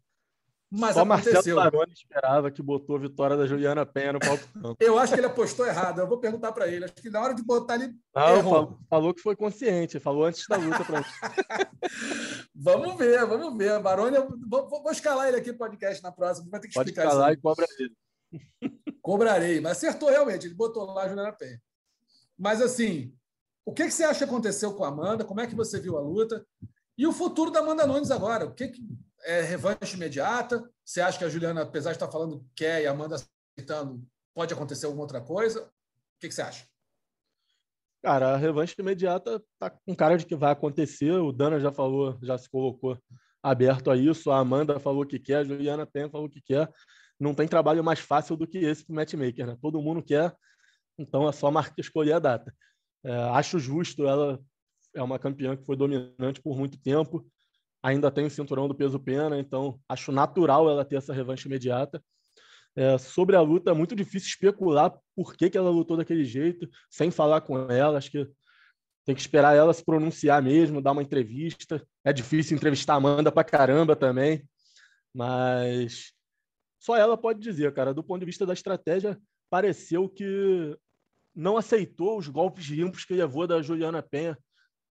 Mas Só aconteceu. Marcelo Baroni esperava que botou a vitória da Juliana Penha no palco. Eu acho que ele apostou errado. Eu vou perguntar para ele. Acho que na hora de botar ele. Não, falou, falou, que foi consciente. Falou antes da luta para Vamos ver, vamos ver. Baroni, vou, vou, escalar ele aqui no podcast na próxima. Vai ter que Pode explicar escalar isso. e cobra ele. Cobrarei, mas acertou realmente, ele botou lá a Juliana Penha. Mas assim, o que, que você acha que aconteceu com a Amanda? Como é que você viu a luta? E o futuro da Amanda Nunes agora? O que, que é revanche imediata? Você acha que a Juliana, apesar de estar falando que quer e a Amanda aceitando, pode acontecer alguma outra coisa? O que, que você acha? Cara, a revanche imediata tá com cara de que vai acontecer. O Dana já falou, já se colocou aberto a isso. A Amanda falou que quer, a Juliana Penha falou que quer não tem trabalho mais fácil do que esse para o matchmaker, né? Todo mundo quer, então é só a marca escolher a data. É, acho justo, ela é uma campeã que foi dominante por muito tempo, ainda tem o cinturão do peso pena, então acho natural ela ter essa revanche imediata. É, sobre a luta, é muito difícil especular por que, que ela lutou daquele jeito, sem falar com ela. Acho que tem que esperar ela se pronunciar mesmo, dar uma entrevista. É difícil entrevistar a Amanda pra caramba também, mas só ela pode dizer, cara. Do ponto de vista da estratégia, pareceu que não aceitou os golpes limpos que levou da Juliana Penha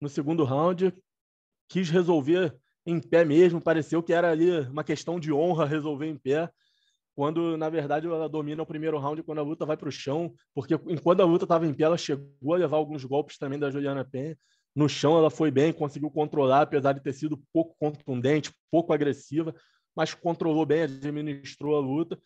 no segundo round, quis resolver em pé mesmo, pareceu que era ali uma questão de honra resolver em pé, quando na verdade ela domina o primeiro round quando a luta vai para o chão, porque enquanto a luta estava em pé, ela chegou a levar alguns golpes também da Juliana Penha. No chão ela foi bem, conseguiu controlar, apesar de ter sido pouco contundente, pouco agressiva mas controlou bem, administrou a luta.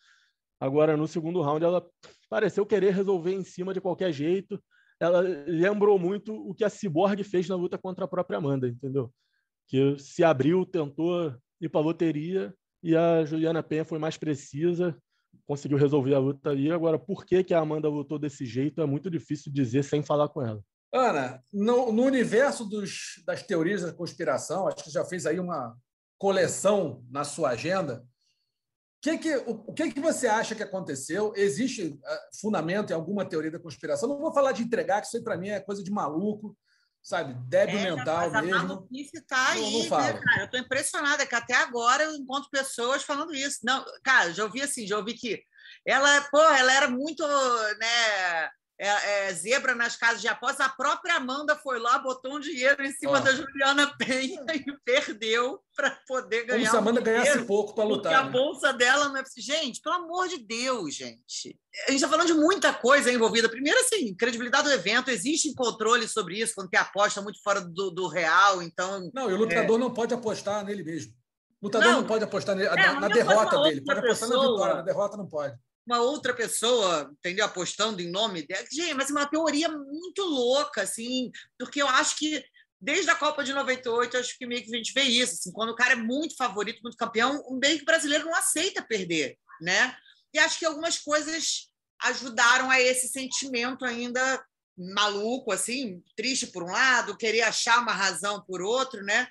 Agora, no segundo round, ela pareceu querer resolver em cima de qualquer jeito. Ela lembrou muito o que a Cyborg fez na luta contra a própria Amanda, entendeu? Que se abriu, tentou ir para a loteria e a Juliana Penha foi mais precisa, conseguiu resolver a luta ali. Agora, por que, que a Amanda lutou desse jeito é muito difícil dizer sem falar com ela. Ana, no, no universo dos, das teorias da conspiração, acho que já fez aí uma, coleção na sua agenda. Que que, o, que, que você acha que aconteceu? Existe uh, fundamento em alguma teoria da conspiração? Não vou falar de entregar, que isso aí para mim é coisa de maluco, sabe? Débil é, mental mas mesmo. A maluquice está aí, não, não né, cara? Eu estou impressionada que até agora eu encontro pessoas falando isso. Não, cara, já ouvi assim, já ouvi que ela, pô, ela era muito, né? É, é, zebra nas casas de apostas, a própria Amanda foi lá, botou um dinheiro em cima oh. da Juliana Penha e perdeu para poder ganhar. Como se a Amanda um ganhasse pouco para lutar. Porque né? a bolsa dela não é. Gente, pelo amor de Deus, gente. A gente está falando de muita coisa envolvida. Primeiro, assim, credibilidade do evento, existe controle sobre isso, quando tem aposta muito fora do, do real. Então. Não, e o lutador é... não pode apostar nele mesmo. O lutador não, não pode apostar nele, é, na, na derrota dele, pode apostar pessoa... na vitória, na derrota não pode uma outra pessoa, entendeu? Apostando em nome dela. Gente, mas é uma teoria muito louca, assim, porque eu acho que desde a Copa de 98, acho que meio que a gente vê isso, assim, quando o cara é muito favorito, muito campeão, um meio que brasileiro não aceita perder, né? E acho que algumas coisas ajudaram a esse sentimento ainda maluco, assim, triste por um lado, querer achar uma razão por outro, né?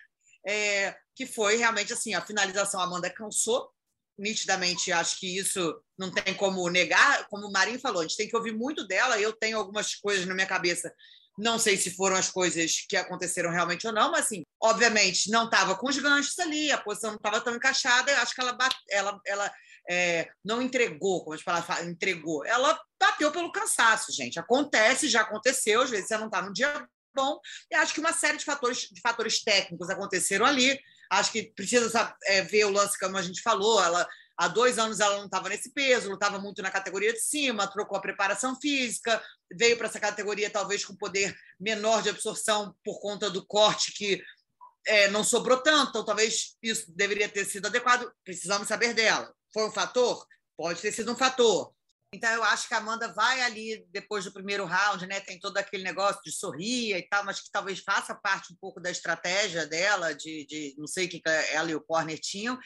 É, que foi realmente assim, a finalização a Amanda cansou, nitidamente acho que isso não tem como negar, como o Marinho falou, a gente tem que ouvir muito dela, eu tenho algumas coisas na minha cabeça, não sei se foram as coisas que aconteceram realmente ou não, mas assim, obviamente não estava com os ganchos ali, a posição não estava tão encaixada, acho que ela, ela, ela é, não entregou, como a gente fala, entregou, ela bateu pelo cansaço, gente, acontece, já aconteceu, às vezes você não está no dia bom, e acho que uma série de fatores, de fatores técnicos aconteceram ali, Acho que precisa é, ver o lance, como a gente falou. Ela, há dois anos ela não estava nesse peso, lutava muito na categoria de cima, trocou a preparação física, veio para essa categoria talvez com poder menor de absorção por conta do corte que é, não sobrou tanto, então talvez isso deveria ter sido adequado. Precisamos saber dela. Foi um fator? Pode ter sido um fator. Então, eu acho que a Amanda vai ali depois do primeiro round, né? Tem todo aquele negócio de sorrir e tal, mas que talvez faça parte um pouco da estratégia dela, de, de não sei o que ela e o Corner tinham.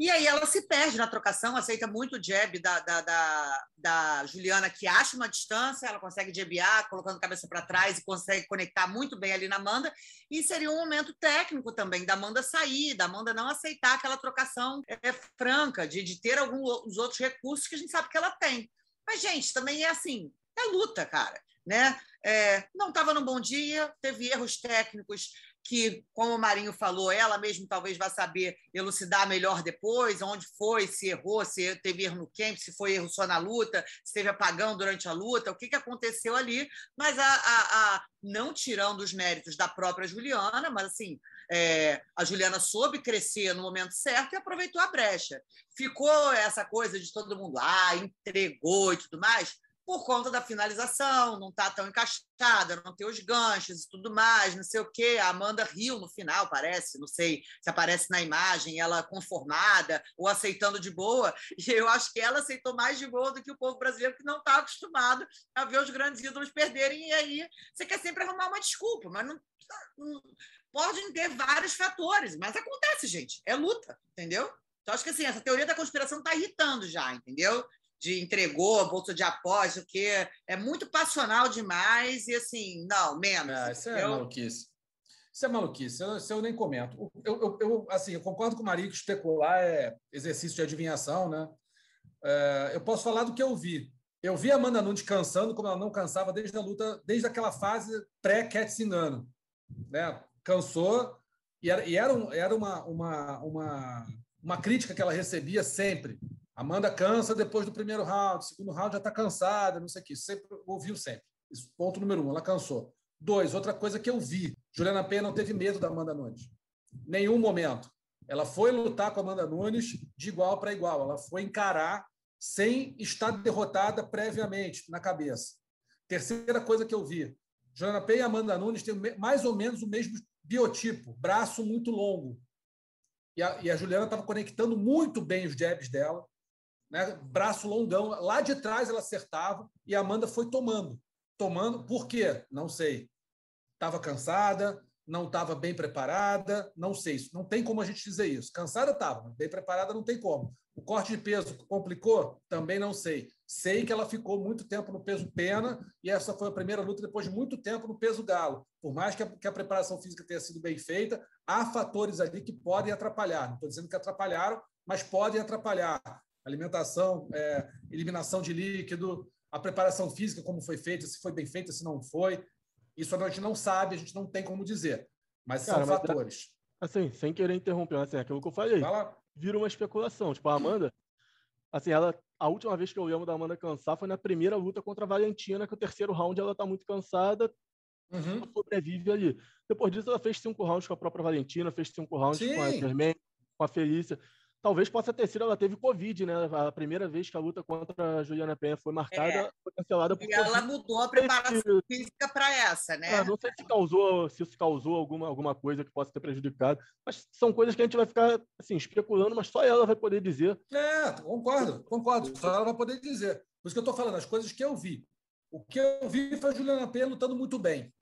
E aí ela se perde na trocação, aceita muito o jab da, da, da, da Juliana, que acha uma distância, ela consegue jabear, colocando a cabeça para trás e consegue conectar muito bem ali na Amanda. E seria um momento técnico também da Amanda sair, da Amanda não aceitar aquela trocação é, franca, de, de ter alguns outros recursos que a gente sabe que ela tem. Mas, gente, também é assim, é luta, cara. Né? É, não estava num bom dia, teve erros técnicos que, como o Marinho falou, ela mesmo talvez vá saber elucidar melhor depois, onde foi, se errou, se teve erro no camp, se foi erro só na luta, se teve apagão durante a luta, o que, que aconteceu ali, mas a, a, a não tirando os méritos da própria Juliana, mas assim, é, a Juliana soube crescer no momento certo e aproveitou a brecha. Ficou essa coisa de todo mundo, ah, entregou e tudo mais, por conta da finalização, não está tão encaixada, não tem os ganchos e tudo mais, não sei o quê. A Amanda riu no final, parece, não sei se aparece na imagem, ela conformada ou aceitando de boa. E eu acho que ela aceitou mais de boa do que o povo brasileiro, que não está acostumado a ver os grandes ídolos perderem. E aí você quer sempre arrumar uma desculpa, mas não, não podem ter vários fatores, mas acontece, gente, é luta, entendeu? Então, acho que assim, essa teoria da conspiração está irritando já, entendeu? De entregou a bolsa de aposta, que é muito passional demais e assim, não, menos. É, isso é eu... maluquice. Isso é maluquice, eu, isso eu nem comento. Eu, eu, eu, assim, eu concordo com o Maria que especular é exercício de adivinhação, né? É, eu posso falar do que eu vi. Eu vi a Amanda Nunes cansando, como ela não cansava desde a luta, desde aquela fase pré-Cat Singano. Né? Cansou, e era, e era, um, era uma, uma, uma, uma crítica que ela recebia sempre Amanda cansa depois do primeiro round, segundo round já está cansada, não sei o que. Sempre ouviu sempre. Isso, ponto número um, ela cansou. Dois, outra coisa que eu vi: Juliana Penha não teve medo da Amanda Nunes. Nenhum momento. Ela foi lutar com a Amanda Nunes de igual para igual. Ela foi encarar sem estar derrotada previamente na cabeça. Terceira coisa que eu vi: Juliana Penha e Amanda Nunes têm mais ou menos o mesmo biotipo, braço muito longo. E a, e a Juliana estava conectando muito bem os jabs dela né? braço longão. Lá de trás ela acertava e a Amanda foi tomando. Tomando, por quê? Não sei. Estava cansada, não estava bem preparada, não sei. Isso não tem como a gente dizer isso. Cansada estava, bem preparada não tem como. O corte de peso complicou? Também não sei. Sei que ela ficou muito tempo no peso pena e essa foi a primeira luta depois de muito tempo no peso galo. Por mais que a, que a preparação física tenha sido bem feita, há fatores ali que podem atrapalhar. Não estou dizendo que atrapalharam, mas podem atrapalhar alimentação, é, eliminação de líquido, a preparação física, como foi feita, se foi bem feita, se não foi. Isso a gente não sabe, a gente não tem como dizer. Mas Cara, são mas, fatores. Assim, sem querer interromper, assim, aquilo que eu falei, vira uma especulação. Tipo, a Amanda, assim, ela, a última vez que eu lembro da Amanda cansar foi na primeira luta contra a Valentina, que o terceiro round ela tá muito cansada, uhum. sobrevive ali. Depois disso, ela fez cinco rounds com a própria Valentina, fez cinco rounds Sim. com a Germaine, com a Felícia talvez possa ter sido, ela teve Covid, né? A primeira vez que a luta contra a Juliana Penha foi marcada, é. foi cancelada por E COVID. ela mudou a preparação física para essa, né? É, não sei se causou, se isso causou alguma, alguma coisa que possa ter prejudicado, mas são coisas que a gente vai ficar assim, especulando, mas só ela vai poder dizer. É, concordo, concordo. Só ela vai poder dizer. Por isso que eu estou falando, as coisas que eu vi. O que eu vi foi a Juliana Penha lutando muito bem.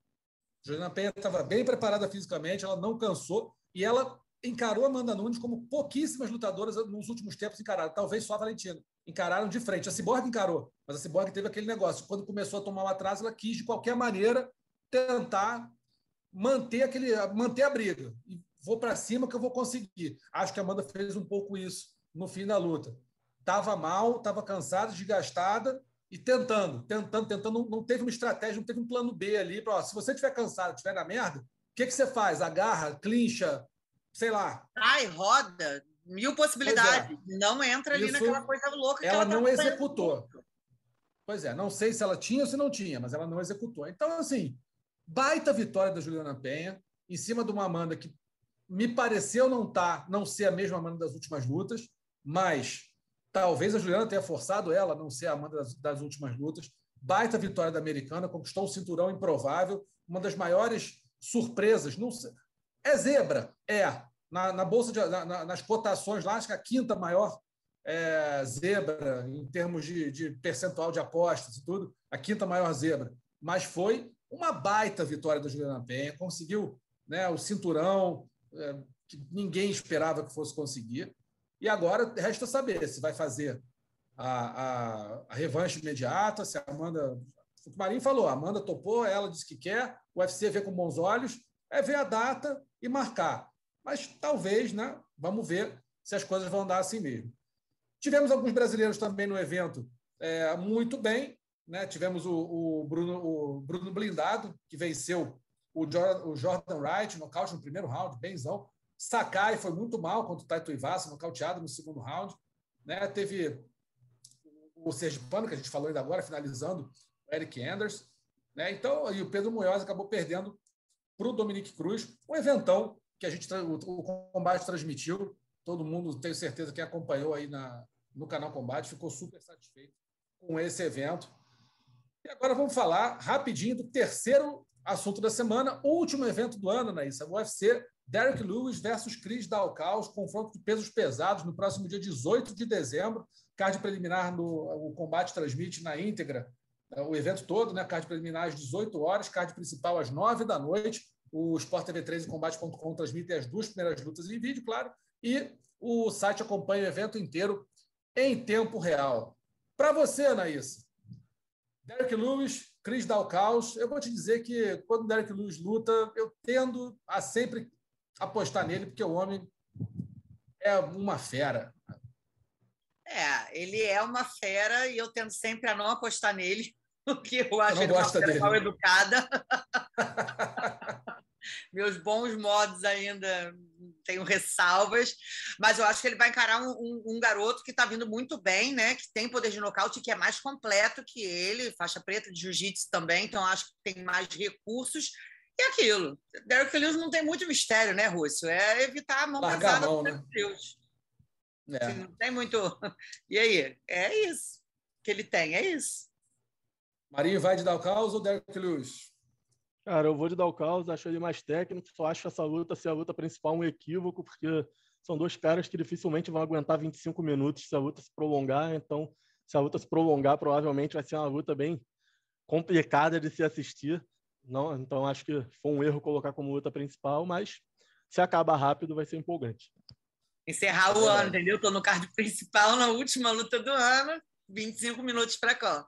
A Juliana Penha estava bem preparada fisicamente, ela não cansou e ela encarou Amanda Nunes como pouquíssimas lutadoras nos últimos tempos encararam, talvez só a Valentina. Encararam de frente. A Cyborg encarou, mas a Cyborg teve aquele negócio. Quando começou a tomar o atraso, ela quis, de qualquer maneira, tentar manter, aquele, manter a briga. E vou para cima que eu vou conseguir. Acho que a Amanda fez um pouco isso no fim da luta. Tava mal, tava cansada, desgastada e tentando, tentando, tentando. Não, teve uma estratégia, não teve um plano B ali. Pra, ó, se você estiver cansado, estiver na merda, o que, que você faz? Agarra, clincha, sei lá. Ai, roda, mil possibilidades. É. Não entra ali Isso, naquela coisa louca ela, ela não tá executou. Pois é, não sei se ela tinha ou se não tinha, mas ela não executou. Então, assim, baita vitória da Juliana Penha, em cima de uma Amanda que me pareceu não tá, não ser a mesma Amanda das últimas lutas, mas talvez a Juliana tenha forçado ela a não ser a Amanda das, das últimas lutas. Baita vitória da americana, conquistou um cinturão improvável, uma das maiores surpresas. Não é zebra, é. Na, na bolsa de, na, nas cotações lá, acho que a quinta maior é, zebra em termos de, de, percentual de apostas e tudo, a quinta maior zebra. Mas foi uma baita vitória da Juliana Penha, conseguiu né, o cinturão é, que ninguém esperava que fosse conseguir. E agora resta saber se vai fazer a, a, a revanche imediata, se a Amanda. O Marinho falou, a Amanda topou, ela disse que quer, o UFC vê com bons olhos, é ver a data e marcar. Mas talvez, né? Vamos ver se as coisas vão andar assim mesmo. Tivemos alguns brasileiros também no evento é, muito bem. Né? Tivemos o, o, Bruno, o Bruno Blindado, que venceu o Jordan, o Jordan Wright, nocaute no primeiro round, benzão. Sakai foi muito mal contra o Taito Ivasa, nocauteado no segundo round. Né? Teve o Sergipano, que a gente falou ainda agora, finalizando, o Eric Anders. Né? Então, e o Pedro Munhoz acabou perdendo para o Dominique Cruz, um eventão que a gente o, combate transmitiu todo mundo, tenho certeza, que acompanhou aí na, no canal Combate, ficou super satisfeito com esse evento. E agora vamos falar rapidinho do terceiro assunto da semana, último evento do ano, Naísa, o UFC Derek Lewis versus Chris Dalcaus, confronto de pesos pesados no próximo dia 18 de dezembro, card preliminar no o combate transmite na íntegra o evento todo, né? Card preliminar às 18 horas, card principal às 9 da noite. O Sport TV 3 e combate.com transmitem as duas primeiras lutas em vídeo, claro, e o site acompanha o evento inteiro em tempo real. Para você, Anaís, Derek Lewis, Chris Dalcaus, eu vou te dizer que quando o Derek Lewis luta, eu tendo a sempre apostar nele, porque o homem é uma fera. É, ele é uma fera e eu tendo sempre a não apostar nele, porque eu acho ele uma fera mal educada. Meus bons modos ainda tenho ressalvas, mas eu acho que ele vai encarar um, um, um garoto que está vindo muito bem, né? Que tem poder de nocaute, que é mais completo que ele, faixa preta de jiu-jitsu também, então acho que tem mais recursos. E aquilo, Derek Lewis não tem muito mistério, né, Rússio? É evitar a mão Largar pesada a mão, né? Deus. É. Não tem muito. E aí? É isso que ele tem, é isso. Marinho vai de dar o caos ou Derek Lewis? Cara, eu vou de dar o caos, acho ele mais técnico, só acho essa luta ser a luta principal um equívoco, porque são dois caras que dificilmente vão aguentar 25 minutos se a luta se prolongar, então se a luta se prolongar, provavelmente vai ser uma luta bem complicada de se assistir. Não, então acho que foi um erro colocar como luta principal, mas se acaba rápido vai ser empolgante. Encerrar o ano, entendeu? Estou no card principal na última luta do ano, 25 minutos para cá.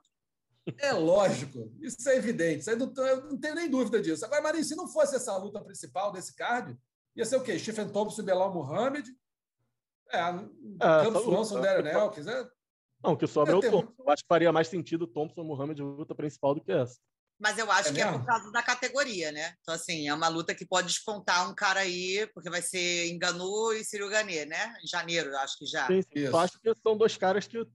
É lógico, isso é evidente, isso não, eu não tenho nem dúvida disso. Agora, Marinho, se não fosse essa luta principal desse card, ia ser o quê? Stephen Thompson e Belal Muhammad? É, é Campos Swanson, Darren Elkins, é... Não, o que sobra é, é o Thompson. Eu acho que faria mais sentido o Thompson e Muhammad luta principal do que essa. Mas eu acho é que mesmo? é por causa da categoria, né? Então, assim, é uma luta que pode descontar um cara aí, porque vai ser Enganu e Ciro Ganê, né? Em janeiro, acho que já. Sim, sim. Eu acho que são dois caras que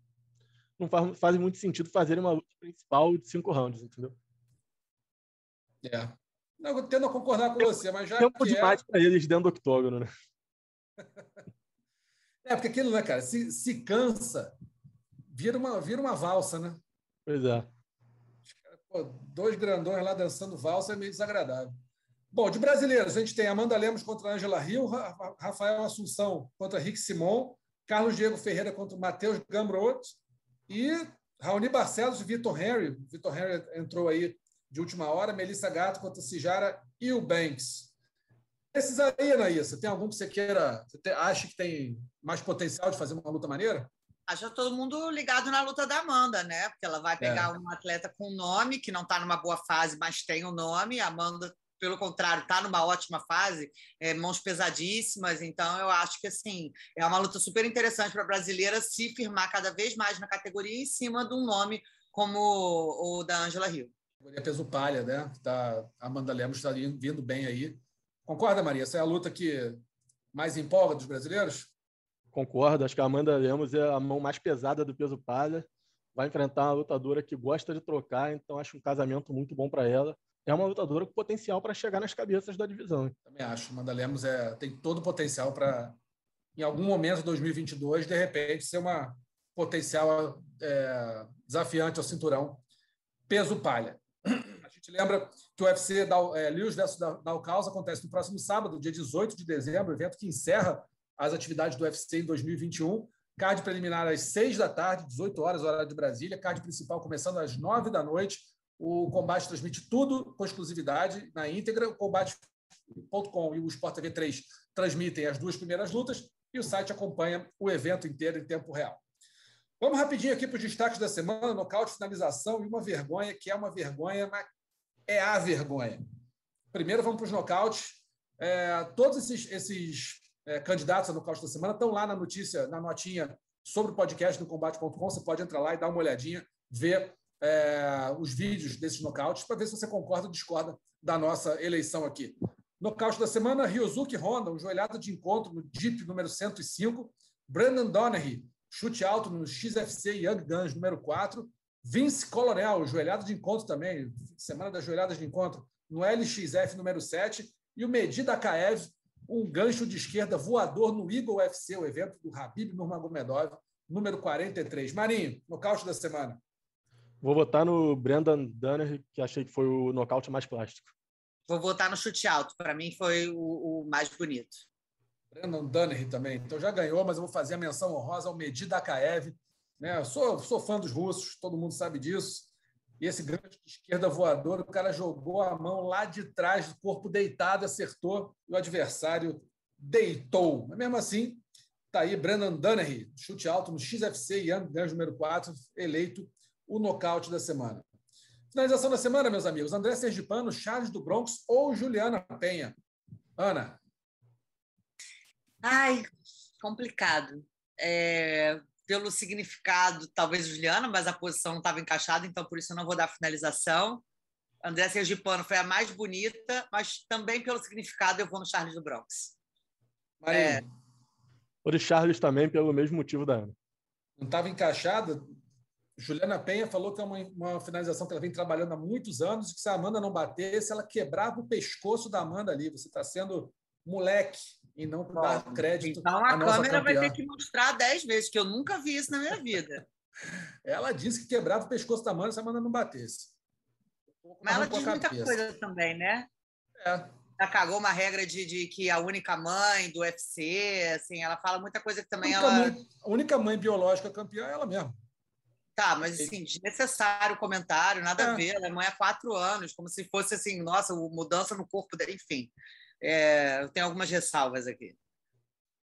não faz, faz muito sentido fazer uma luta principal de cinco rounds, entendeu? É. Não, eu tendo a concordar com você, mas já. Tempo é demais é... para eles dentro do octógono, né? é, porque aquilo, né, cara? Se, se cansa, vira uma, vira uma valsa, né? Pois é. Pô, dois grandões lá dançando valsa é meio desagradável. Bom, de brasileiros, a gente tem Amanda Lemos contra Angela Rio, Rafael Assunção contra Rick Simon, Carlos Diego Ferreira contra Matheus Gamrot, e Raoni Barcelos e Vitor Henry. Vitor Henry entrou aí de última hora. Melissa Gato contra Cijara e o Banks. Esses aí, Anaísa, tem algum que você queira, você acha que tem mais potencial de fazer uma luta maneira? Acho todo mundo ligado na luta da Amanda, né? Porque ela vai pegar é. um atleta com nome, que não está numa boa fase, mas tem o um nome. A Amanda pelo contrário, está numa ótima fase, é, mãos pesadíssimas. Então, eu acho que assim é uma luta super interessante para a brasileira se firmar cada vez mais na categoria em cima de um nome como o da Angela Hill. Categoria peso palha, né? Tá, a Amanda Lemos está vindo bem aí. Concorda, Maria? Essa é a luta que mais empolga dos brasileiros? Concordo. Acho que a Amanda Lemos é a mão mais pesada do peso palha. Vai enfrentar uma lutadora que gosta de trocar, então acho um casamento muito bom para ela é uma lutadora com potencial para chegar nas cabeças da divisão. Também acho. Amanda Lemos é, tem todo o potencial para, em algum momento de 2022, de repente, ser uma potencial é, desafiante ao cinturão peso palha. A gente lembra que o UFC da, é, Lewis vs Dalcaus acontece no próximo sábado, dia 18 de dezembro, evento que encerra as atividades do UFC em 2021. Card preliminar às 6 da tarde, 18 horas, horário de Brasília. Card principal começando às 9 da noite o Combate transmite tudo com exclusividade na íntegra. O Combate.com e o Sport TV 3 transmitem as duas primeiras lutas e o site acompanha o evento inteiro em tempo real. Vamos rapidinho aqui para os destaques da semana: nocaute, finalização e uma vergonha, que é uma vergonha, mas é a vergonha. Primeiro, vamos para os nocautes. É, todos esses, esses é, candidatos a nocaute da semana estão lá na notícia, na notinha sobre o podcast do Combate.com. Você pode entrar lá e dar uma olhadinha, ver é, os vídeos desses nocautes para ver se você concorda ou discorda da nossa eleição aqui. Nocaute da semana, Ryosuke Honda, um joelhada de encontro no Jeep número 105. Brandon Donnery, chute alto no XFC Young Guns número 4. Vince Coronel, joelhada de encontro também, semana das joelhadas de encontro, no LXF número 7. E o Medida Kaev, um gancho de esquerda voador no Eagle UFC, o evento do Habib Nurmagomedov, número 43. Marinho, nocaute da semana. Vou votar no Brendan Dunner, que achei que foi o nocaute mais plástico. Vou votar no chute alto. Para mim foi o, o, mais bonito. Brendan Dunner também. Então já ganhou, mas eu vou fazer a menção honrosa ao Medida Akaev. Né? Eu sou, sou fã dos russos, todo mundo sabe disso. E esse grande de esquerda voador, o cara jogou a mão lá de trás do corpo deitado, acertou e o adversário deitou. Mas mesmo assim, tá aí Brendan Dunnery, chute alto no XFC Young Guns número 4, eleito o nocaute da semana. Finalização da semana, meus amigos. André Sergipano, Charles do Bronx ou Juliana Penha? Ana. Ai, complicado. É, pelo significado, talvez Juliana, mas a posição não estava encaixada, então por isso eu não vou dar finalização. André Sergipano foi a mais bonita, mas também pelo significado eu vou no Charles do Bronx. Marinho. É... O Charles também, pelo mesmo motivo da Ana. Não estava encaixada? Juliana Penha falou que é uma, uma, finalização que ela vem trabalhando há muitos anos, que se a Amanda não batesse, ela quebrava o pescoço da Amanda ali. Você está sendo moleque e não dar crédito. Então a câmera vai ter que mostrar dez vezes, que eu nunca vi isso na minha vida. ela disse que quebrava o pescoço da Amanda se a Amanda não batesse. Mas ela diz muita coisa também, né? É. Ela cagou uma regra de, de, que a única mãe do UFC, assim, ela fala muita coisa que também a ela. Mãe, a única mãe biológica campeã é ela mesma. Tá, mas assim, desnecessário o comentário, nada a ver. Ela é mãe há quatro anos, como se fosse assim, nossa, mudança no corpo dela, enfim. É, eu tenho algumas ressalvas aqui.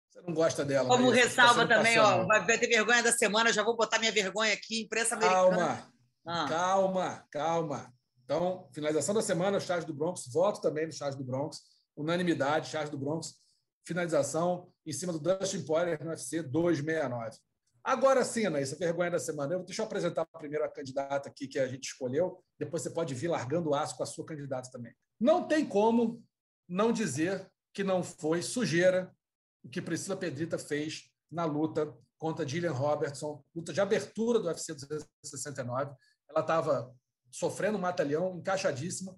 Você não gosta dela. Como Maria, ressalva tá também, ó, vai ter vergonha da semana, já vou botar minha vergonha aqui, imprensa americana. Calma, ah. calma, calma. Então, finalização da semana, o Charles do Bronx, voto também no Charles do Bronx, unanimidade, Charles do Bronx, finalização em cima do Dustin Poirier no UFC 269. Agora sim, Anaísa, vergonha da semana. Eu, deixa eu apresentar primeiro a candidata aqui que a gente escolheu, depois você pode vir largando o aço com a sua candidata também. Não tem como não dizer que não foi sujeira o que Priscila Pedrita fez na luta contra Gillian Robertson, luta de abertura do UFC 269. Ela estava sofrendo um matalhão, encaixadíssima,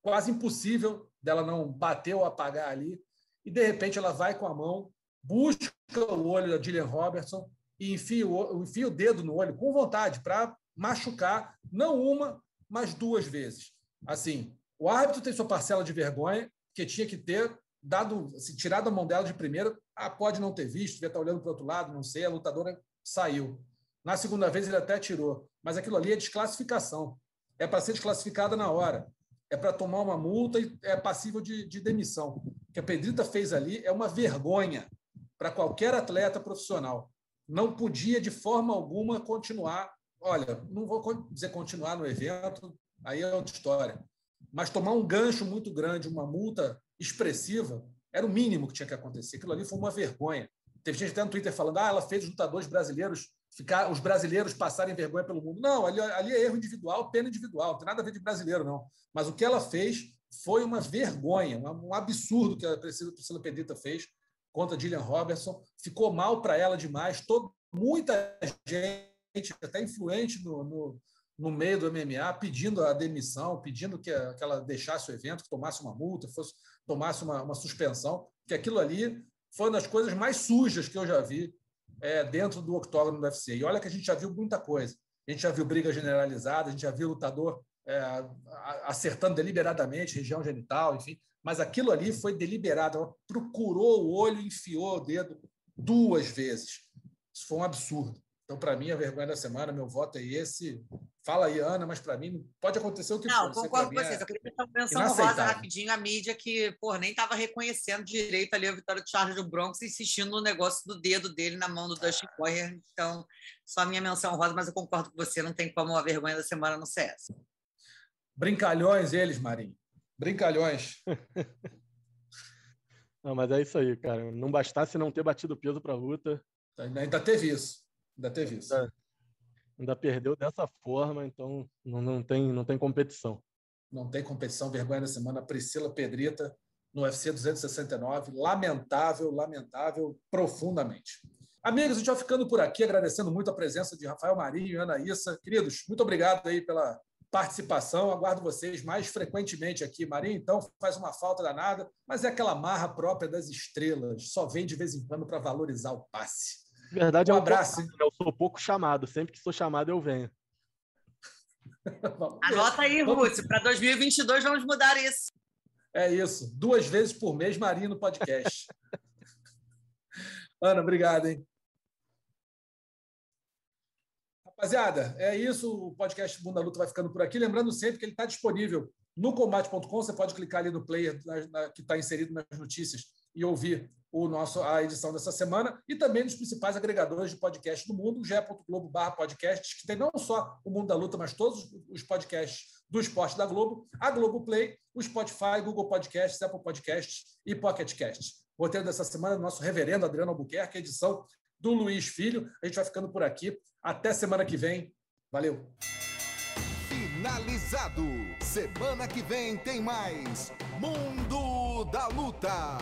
quase impossível dela não bater ou apagar ali. E, de repente, ela vai com a mão, busca o olho da Gillian Robertson, e enfia o, enfia o dedo no olho com vontade para machucar, não uma, mas duas vezes. Assim, o árbitro tem sua parcela de vergonha, que tinha que ter dado, assim, tirado a mão dela de primeira, ah, pode não ter visto, devia estar olhando para o outro lado, não sei, a lutadora saiu. Na segunda vez ele até tirou, mas aquilo ali é desclassificação. É para ser desclassificada na hora. É para tomar uma multa e é passível de, de demissão. O que a Pedrita fez ali é uma vergonha para qualquer atleta profissional não podia de forma alguma continuar. Olha, não vou dizer continuar no evento, aí é outra história. mas tomar um gancho muito grande, uma multa expressiva, era o mínimo que tinha que acontecer. Aquilo ali foi uma vergonha. Teve gente até no Twitter falando: ah, ela fez os lutadores brasileiros ficar, os brasileiros passarem vergonha pelo mundo. Não, ali, ali é erro individual, pena individual, não tem nada a ver de brasileiro, não. Mas o que ela fez foi uma vergonha, um absurdo que a Priscila, Priscila Pedrita fez contra Gillian Robertson. Ficou mal para ela demais. Todo, muita gente, até influente no, no, no, meio do MMA, pedindo a demissão, pedindo que, que ela deixasse o evento, que tomasse uma multa, fosse, tomasse uma, uma suspensão, que aquilo ali foi uma das coisas mais sujas que eu já vi é, dentro do octógono do UFC. E olha que a gente já viu muita coisa. A gente já viu briga generalizada, a gente já viu lutador é, acertando deliberadamente região genital, enfim. Mas aquilo ali foi deliberado. Ela procurou o olho, enfiou o dedo duas vezes. Isso foi um absurdo. Então, para mim, a vergonha da semana, meu voto é esse. Fala aí, Ana, mas para mim pode acontecer o que Não, for. concordo com vocês. É eu queria pensar menção rosa rapidinho a mídia que nem estava reconhecendo direito ali a vitória do Charles do Bronx, insistindo no negócio do dedo dele na mão do Dustin Poirier. Então, só a minha menção rosa, mas eu concordo com você, não tem como a vergonha da semana não ser essa. Brincalhões eles, Marinho. Brincalhões. não, mas é isso aí, cara. Não bastasse não ter batido peso para a luta. Ainda teve isso. Ainda teve isso. Ainda, ainda perdeu dessa forma, então não, não, tem, não tem competição. Não tem competição. Vergonha da semana. Priscila Pedrita no UFC 269. Lamentável, lamentável, profundamente. Amigos, a gente vai ficando por aqui, agradecendo muito a presença de Rafael Marinho e Ana Issa. Queridos, muito obrigado aí pela participação. Aguardo vocês mais frequentemente aqui. Marinho, então, faz uma falta danada, mas é aquela marra própria das estrelas. Só vem de vez em quando para valorizar o passe. Verdade, um é um abraço. Pouco, eu sou pouco chamado. Sempre que sou chamado, eu venho. Anota aí, Rússio. Para 2022, vamos mudar isso. É isso. Duas vezes por mês, Marinho no podcast. Ana, obrigado, hein? Rapaziada, é isso. O podcast Mundo da Luta vai ficando por aqui. Lembrando sempre que ele está disponível no combate.com. Você pode clicar ali no player na, na, que está inserido nas notícias e ouvir o nosso, a edição dessa semana e também nos principais agregadores de podcast do mundo, ge.globo barra podcasts, que tem não só o Mundo da Luta, mas todos os podcasts do esporte da Globo, a Globo Play, o Spotify, Google Podcasts, Apple Podcasts e Pocket Casts. Roteiro dessa semana nosso reverendo Adriano Albuquerque, edição do Luiz Filho. A gente vai ficando por aqui. Até semana que vem. Valeu! Finalizado. Semana que vem tem mais Mundo da Luta.